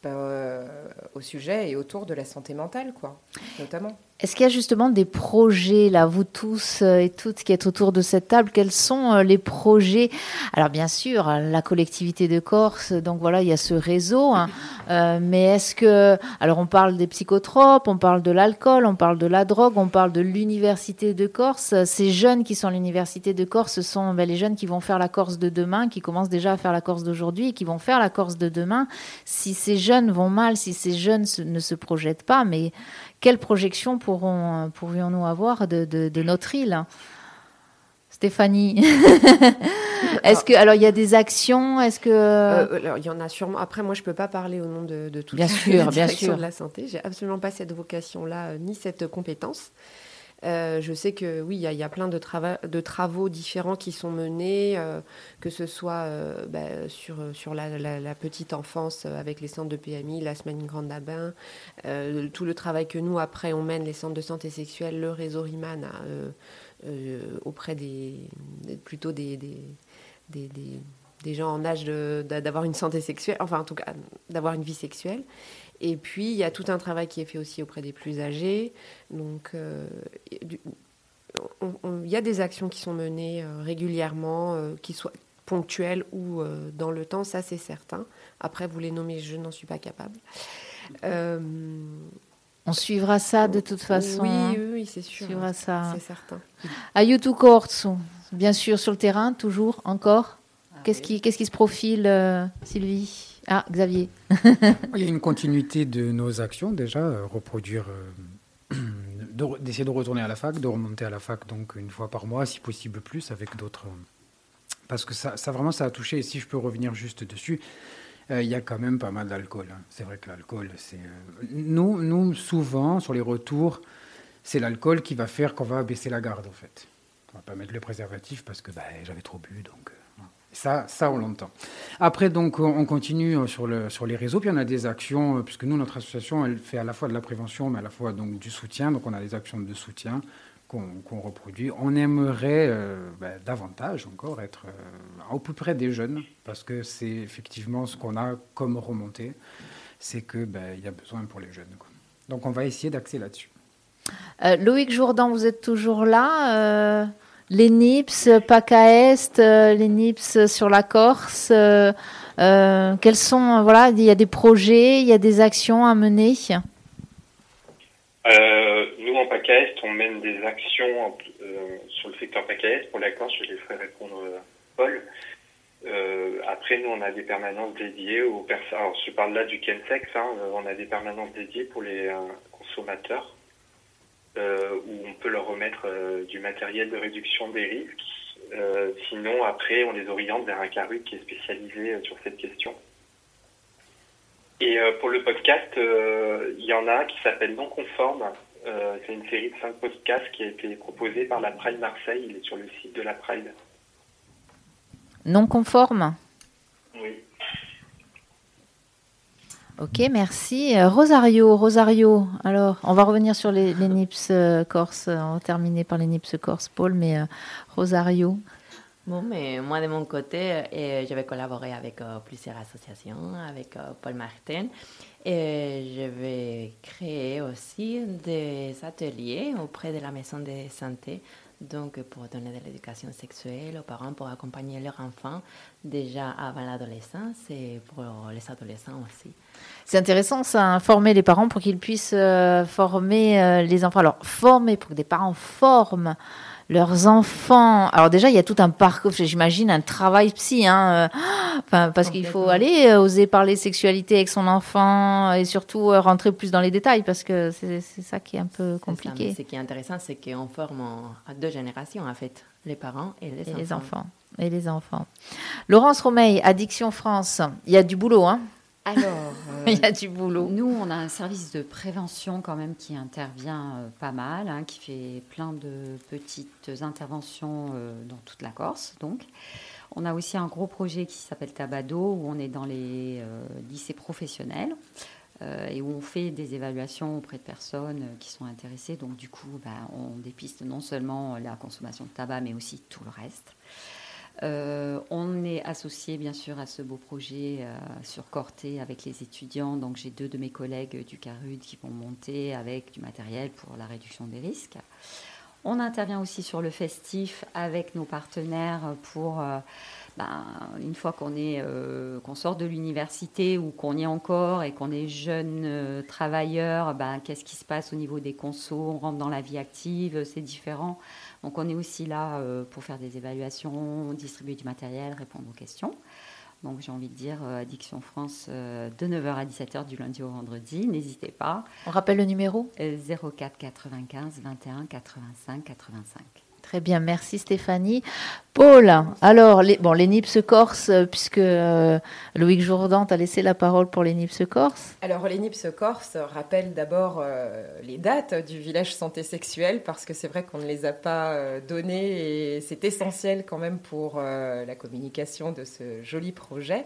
euh, au sujet et autour de la santé mentale, quoi, notamment. Est-ce qu'il y a justement des projets, là, vous tous euh, et toutes qui êtes autour de cette table, quels sont euh, les projets? Alors bien sûr, euh, la collectivité de Corse, donc voilà, il y a ce réseau, hein. Euh, mais est-ce que... Alors on parle des psychotropes, on parle de l'alcool, on parle de la drogue, on parle de l'université de Corse. Ces jeunes qui sont à l'université de Corse ce sont ben, les jeunes qui vont faire la Corse de demain, qui commencent déjà à faire la Corse d'aujourd'hui et qui vont faire la Corse de demain. Si ces jeunes vont mal, si ces jeunes ne se projettent pas, mais quelle projection pourrons, euh, pourrions-nous avoir de, de- de notre île hein Stéphanie Est-ce que alors il y a des actions Est-ce que Euh, alors, il y en a sûrement. Après, moi, je peux pas parler au nom de, de toute Bien la sûr, bien sûr. de la santé. J'ai absolument pas cette vocation-là, euh, ni cette compétence. Euh, je sais que oui, il y, a- plein de, trava- de travaux différents qui sont menés, euh, que ce soit euh, bah, sur, la, petite enfance avec les centres de PMI, la semaine Grande euh, tout le travail que nous, après, on mène, les centres de santé sexuelle, le réseau RIMAN, auprès des, plutôt des, des, gens en âge d'avoir une santé sexuelle, enfin en tout cas d'avoir une vie sexuelle. Et puis il y a tout un travail qui est fait aussi auprès des plus âgés. Donc euh, il y a des actions qui sont menées euh, régulièrement, euh, qui soient ponctuelles ou euh, dans le temps, ça c'est certain. Après, vous les nommez, je n'en suis pas capable. Euh, on suivra ça de toute façon oui, hein. oui, oui, c'est sûr. On suivra ça. C'est certain. Ayutu Corso, bien sûr sur le terrain, toujours, encore. Qu'est-ce qui, qu'est-ce qui se profile, euh, Sylvie? Ah, Xavier. Il y a une continuité de nos actions déjà, euh, reproduire, euh, d'essayer de retourner à la fac, de remonter à la fac donc une fois par mois, si possible plus, avec d'autres. euh, Parce que ça, ça vraiment, ça a touché. Et si je peux revenir juste dessus, il y a quand même pas mal d'alcool. hein. C'est vrai que l'alcool, c'est. Nous, nous, souvent, sur les retours, c'est l'alcool qui va faire qu'on va baisser la garde, en fait. On va pas mettre le préservatif parce que bah, j'avais trop bu, donc. Ça, ça, on l'entend. Après, donc, on on continue euh, sur, le, sur les réseaux, puis on a des actions, euh, puisque nous, notre association, elle fait à la fois de la prévention, mais à la fois donc, du soutien. Donc, on a des actions de soutien qu'on reproduit. On aimerait euh, ben, davantage encore être euh, au plus près des jeunes, parce que c'est effectivement ce qu'on a comme remontée, c'est qu'il ben, y a besoin pour les jeunes. Donc on va essayer d'axer là-dessus. Loïc Jourdan, vous êtes toujours là Les NIPS, PACA Est, euh, les NIPS sur la Corse. euh, euh, quels sont, voilà, il y a des projets, il y a des actions à mener? Nous, en PACA Est, on mène des actions sur le secteur PACA Est. Pour la Corse, je laisserai répondre Paul. Après, nous, on a des permanences dédiées aux personnes. Alors, je parle là du Kensex. Hein, on a des permanences dédiées pour les consommateurs où on peut leur remettre euh, du matériel de réduction des risques. Euh, sinon, après, on les oriente vers un CARU qui est spécialisé euh, sur cette question. Et euh, pour le podcast, euh, il y en a un qui s'appelle Non Conforme. Euh, c'est une série de cinq podcasts qui a été proposée par la Pride Marseille. Il est sur le site de la Pride. Non conforme? Oui. Ok, merci. Euh, Rosario, Rosario. Alors, on va revenir sur les, NIPS euh, Corse. On va terminer par les NIPS Corse, Paul, mais euh, Rosario. Bon, mais moi, de mon côté, je vais collaborer avec plusieurs associations, avec Paul Martin. Et je vais créer aussi des ateliers auprès de la maison de santé, donc pour donner de l'éducation sexuelle aux parents, pour accompagner leurs enfants déjà avant l'adolescence et pour les adolescents aussi. C'est intéressant, ça, hein, former les parents pour qu'ils puissent euh, former euh, les enfants. Alors, former pour que des parents forment leurs enfants. Alors déjà, il y a tout un parcours, j'imagine, un travail psy, hein, euh, parce qu'il faut aller euh, oser parler sexualité avec son enfant et surtout euh, rentrer plus dans les détails, parce que c'est ça qui est un peu ça, compliqué. Ce qui est intéressant, c'est qu'on forme en- à deux générations, en fait, les parents et les Et enfants. les enfants. Et les enfants. Laurence Romeil, Addiction France. Il y a du boulot, hein Alors, euh, Il y a du boulot. Nous, on a un service de prévention quand même qui intervient euh, pas mal, hein, qui fait plein de petites interventions euh, dans toute la Corse. Donc, on a aussi un gros projet qui s'appelle Tabado, où on est dans les euh, lycées professionnels euh, et où on fait des évaluations auprès de personnes euh, qui sont intéressées. Donc, du coup, bah, on dépiste non seulement la consommation de tabac, mais aussi tout le reste. Euh, on est associé bien sûr à ce beau projet euh, sur Corté avec les étudiants. Donc j'ai deux de mes collègues du CARUD qui vont monter avec du matériel pour la réduction des risques. On intervient aussi sur le festif avec nos partenaires pour, euh, ben, une fois qu'on est, sort de l'université ou qu'on y est encore et qu'on est jeune travailleur, ben, qu'est-ce qui se passe au niveau des consos? On rentre dans la vie active, c'est différent. Donc on est aussi là euh, pour faire des évaluations, distribuer du matériel, répondre aux questions. Donc j'ai envie de dire euh, Addiction France euh, de 9h à 17h du lundi au vendredi. N'hésitez pas. On rappelle le numéro? Euh, 04 95 21 85 85. Très bien, merci Stéphanie. Paul, alors, les, bon, les NIPS Corse, euh, puisque euh, Loïc Jourdan t'a laissé la parole pour les NIPS Corse. Alors, l'ENIPS Corse rappelle d'abord euh, les dates du village santé sexuelle, parce que c'est vrai qu'on ne les a pas données et c'est essentiel quand même pour la communication de ce joli projet.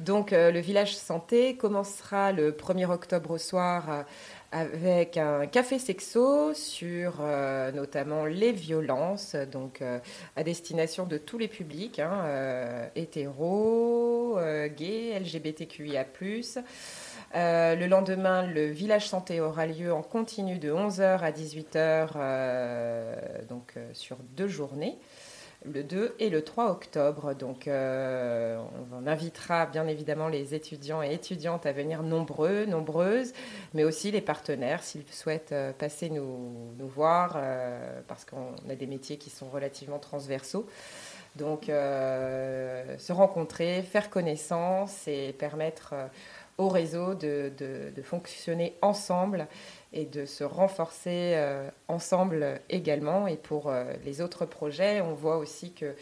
Donc, le village santé commencera le 1er octobre au soir. Avec un café sexo sur euh, notamment les violences, donc euh, à destination de tous les publics, hétéros, gays, LGBTQIA+. Le lendemain, le village santé aura lieu en continu de 11h à 18h, euh, donc sur deux journées, le 2 et le 3 octobre. Donc, euh, on invitera bien évidemment les étudiants et étudiantes à venir nombreux, nombreuses, mais aussi les partenaires s'ils souhaitent euh, passer nous, voir, euh, parce qu'on a des métiers qui sont relativement transversaux. Donc, se rencontrer, faire connaissance et permettre au réseau de fonctionner ensemble et de se renforcer euh, ensemble également. Et pour euh, les autres projets, on voit aussi que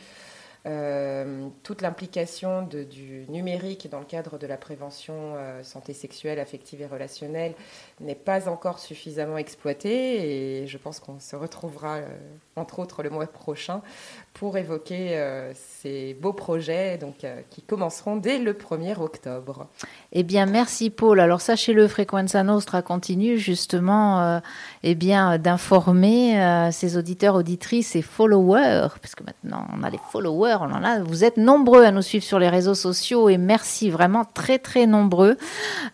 euh, toute l'implication du numérique dans le cadre de la prévention santé sexuelle, affective et relationnelle n'est pas encore suffisamment exploitée et je pense qu'on se retrouvera, entre autres, le mois prochain pour évoquer euh, ces beaux projets donc, euh, qui commenceront dès le 1er octobre. Eh bien, merci Paul. Alors sachez-le, Frequenza Nostra continue justement euh, eh bien, d'informer euh, ses auditeurs, auditrices et followers, parce que maintenant on a les followers, on en a. Vous êtes nombreux à nous suivre sur les réseaux sociaux et merci, vraiment très très nombreux.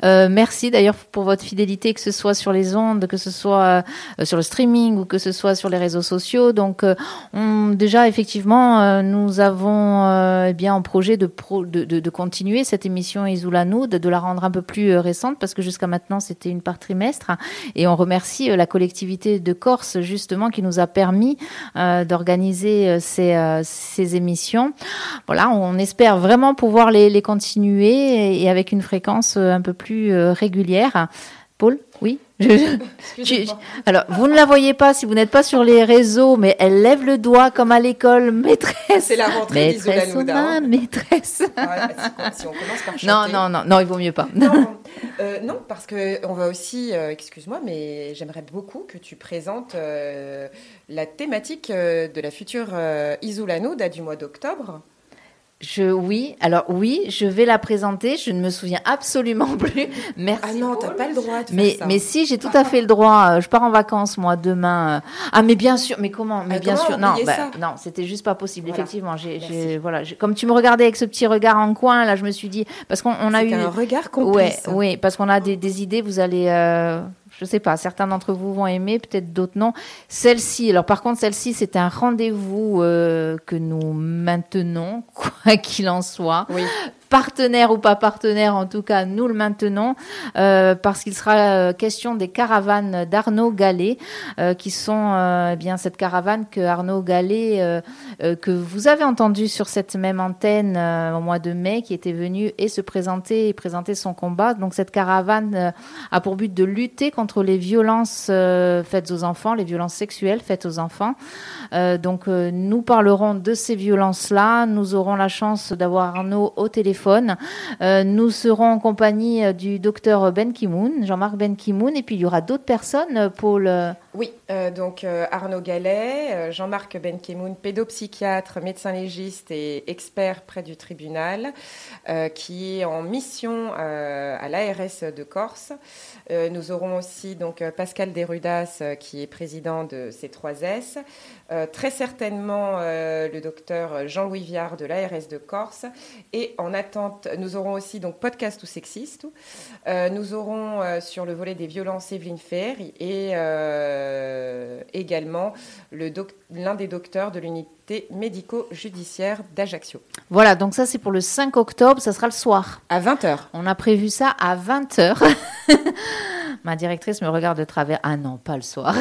Merci d'ailleurs pour votre fidélité, que ce soit sur les ondes, que ce soit sur le streaming ou que ce soit sur les réseaux sociaux. Donc on, déjà effectivement, euh, nous avons euh, eh bien en projet de, pro- de, de, de continuer cette émission Isoulanoud, de la rendre un peu plus euh, récente parce que jusqu'à maintenant c'était une par trimestre. Et on remercie la collectivité de Corse justement qui nous a permis d'organiser ces, émissions. Voilà, on espère vraiment pouvoir les, continuer et, avec une fréquence un peu plus régulière. Paul, oui? Je- tu- alors, vous ne la voyez pas si vous n'êtes pas sur les réseaux, mais elle lève le doigt comme à l'école, maîtresse. C'est la rentrée Maîtresse mains, maîtresse? Ouais, si, si on commence par chanter. Non, non, non, non, il vaut mieux pas. Non, euh, non, parce que on va aussi, euh, excuse-moi, mais j'aimerais beaucoup que tu présentes euh, la thématique de la future Isoulanoud du mois d'octobre. Je, oui, alors oui, je vais la présenter. Je ne me souviens absolument plus. Merci. Ah non, t'as pas le droit de faire Mais, ça. mais si, j'ai tout à fait le droit. Euh, Je pars en vacances, moi, demain. Euh, Ah, mais bien sûr. Mais comment? Mais Ah, bien comment sûr. Non, bah, non, c'était juste pas possible. Voilà. Effectivement, j'ai, voilà, comme tu me regardais avec ce petit regard en coin, là, je me suis dit, parce qu'on on a eu un regard Ouais, complice. oui, parce qu'on a des, des idées, vous allez, euh, je sais pas, certains d'entre vous vont aimer, peut-être d'autres non. Celle-ci, alors par contre, celle-ci, c'est un rendez-vous euh, que nous maintenons, quoi qu'il en soit. Partenaire ou pas partenaire, en tout cas, nous le maintenons euh, parce qu'il sera euh, question des caravanes d'Arnaud Gallet, euh, qui sont euh, eh bien cette caravane que Arnaud Gallet, euh, euh, que vous avez entendu sur cette même antenne au mois de mai, qui était venu et se présenter et présenter son combat. Donc cette caravane a pour but de lutter contre les violences faites aux enfants, les violences sexuelles faites aux enfants. Donc nous parlerons de ces violences-là. Nous aurons la chance d'avoir Arnaud au téléphone. Euh, nous serons en compagnie euh, du docteur Ben Kimoun, Jean-Marc Ben Kimoun, et puis il y aura d'autres personnes, euh, Paul. Oui, euh, donc euh, Arnaud Gallet, euh, Jean-Marc Benkemoun, pédopsychiatre, médecin légiste et expert près du tribunal, qui est en mission à l'ARS de Corse. Nous aurons aussi donc Pascal Derudas, qui est président de C3S. Euh, très certainement le docteur Jean-Louis Viard de l'ARS de Corse. Et en attente, nous aurons aussi donc podcast ou sexiste. Nous aurons sur le volet des violences Evelyne Ferry et euh, également doc- l'un des docteurs de l'unité médico-judiciaire d'Ajaccio. Voilà, donc ça c'est pour le 5 octobre, ça sera le soir. À 20h. On a prévu ça à 20h. Ma directrice me regarde de travers. Ah non, pas le soir.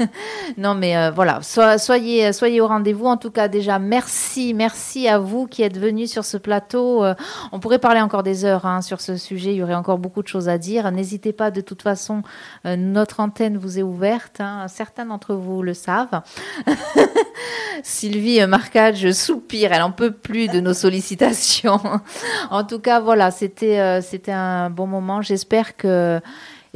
non, mais euh, voilà, So- soyez, soyez au rendez-vous. En tout cas, déjà, merci, merci à vous qui êtes venus sur ce plateau. Euh, on pourrait parler encore des heures hein, sur ce sujet. Il y aurait encore beaucoup de choses à dire. N'hésitez pas, de toute façon, euh, notre antenne vous est ouverte. hein. Certains d'entre vous le savent. Sylvie euh, Marcage soupire, elle en peut plus de nos sollicitations. en tout cas, voilà, c'était euh, c'était un bon moment. J'espère que,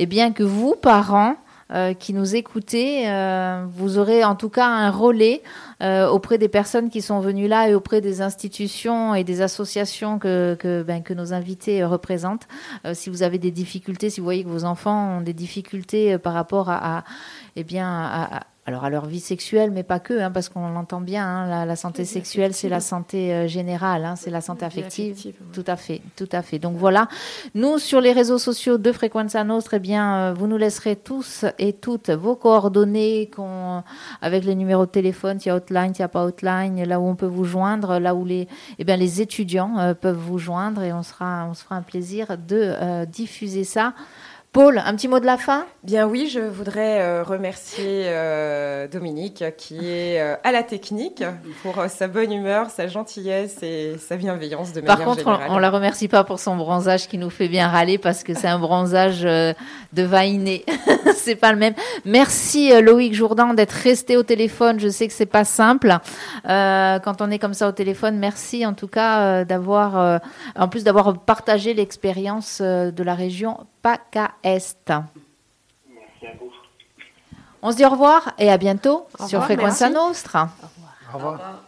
eh bien, que vous, parents, euh, qui nous écoutez, euh, vous aurez en tout cas un relais euh, auprès des personnes qui sont venues là et auprès des institutions et des associations que, que, ben, nos invités représentent. Si vous avez des difficultés, si vous voyez que vos enfants ont des difficultés par rapport à, eh bien, à- alors à leur vie sexuelle, mais pas que, hein, parce qu'on l'entend bien, hein, la, la santé sexuelle, c'est la santé euh, générale, hein, c'est la santé affective. affective, ouais. Tout à fait, tout à fait. Donc voilà, nous sur les réseaux sociaux de Frequenza Nostra, eh bien, euh, vous nous laisserez tous et toutes vos coordonnées avec les numéros de téléphone, s'il y a hotline, s'il n'y a pas hotline, là où on peut vous joindre, là où les, eh bien, les étudiants euh, peuvent vous joindre et on sera, on se fera un plaisir de diffuser ça Paul, un petit mot de la fin? Bien oui, je voudrais euh, remercier euh, Dominique qui est euh, à la technique pour sa bonne humeur, sa gentillesse et sa bienveillance de Par manière contre, on, générale. on la remercie pas pour son bronzage qui nous fait bien râler parce que c'est un bronzage de vainé. c'est pas le même. Merci Loïc Jourdan d'être resté au téléphone. Je sais que c'est pas simple quand on est comme ça au téléphone. Merci en tout cas d'avoir, en plus d'avoir partagé l'expérience de la région PACA Est. Merci à vous. On se dit au revoir et à bientôt Au sur revoir, Frequenza merci. Nostra. Au revoir.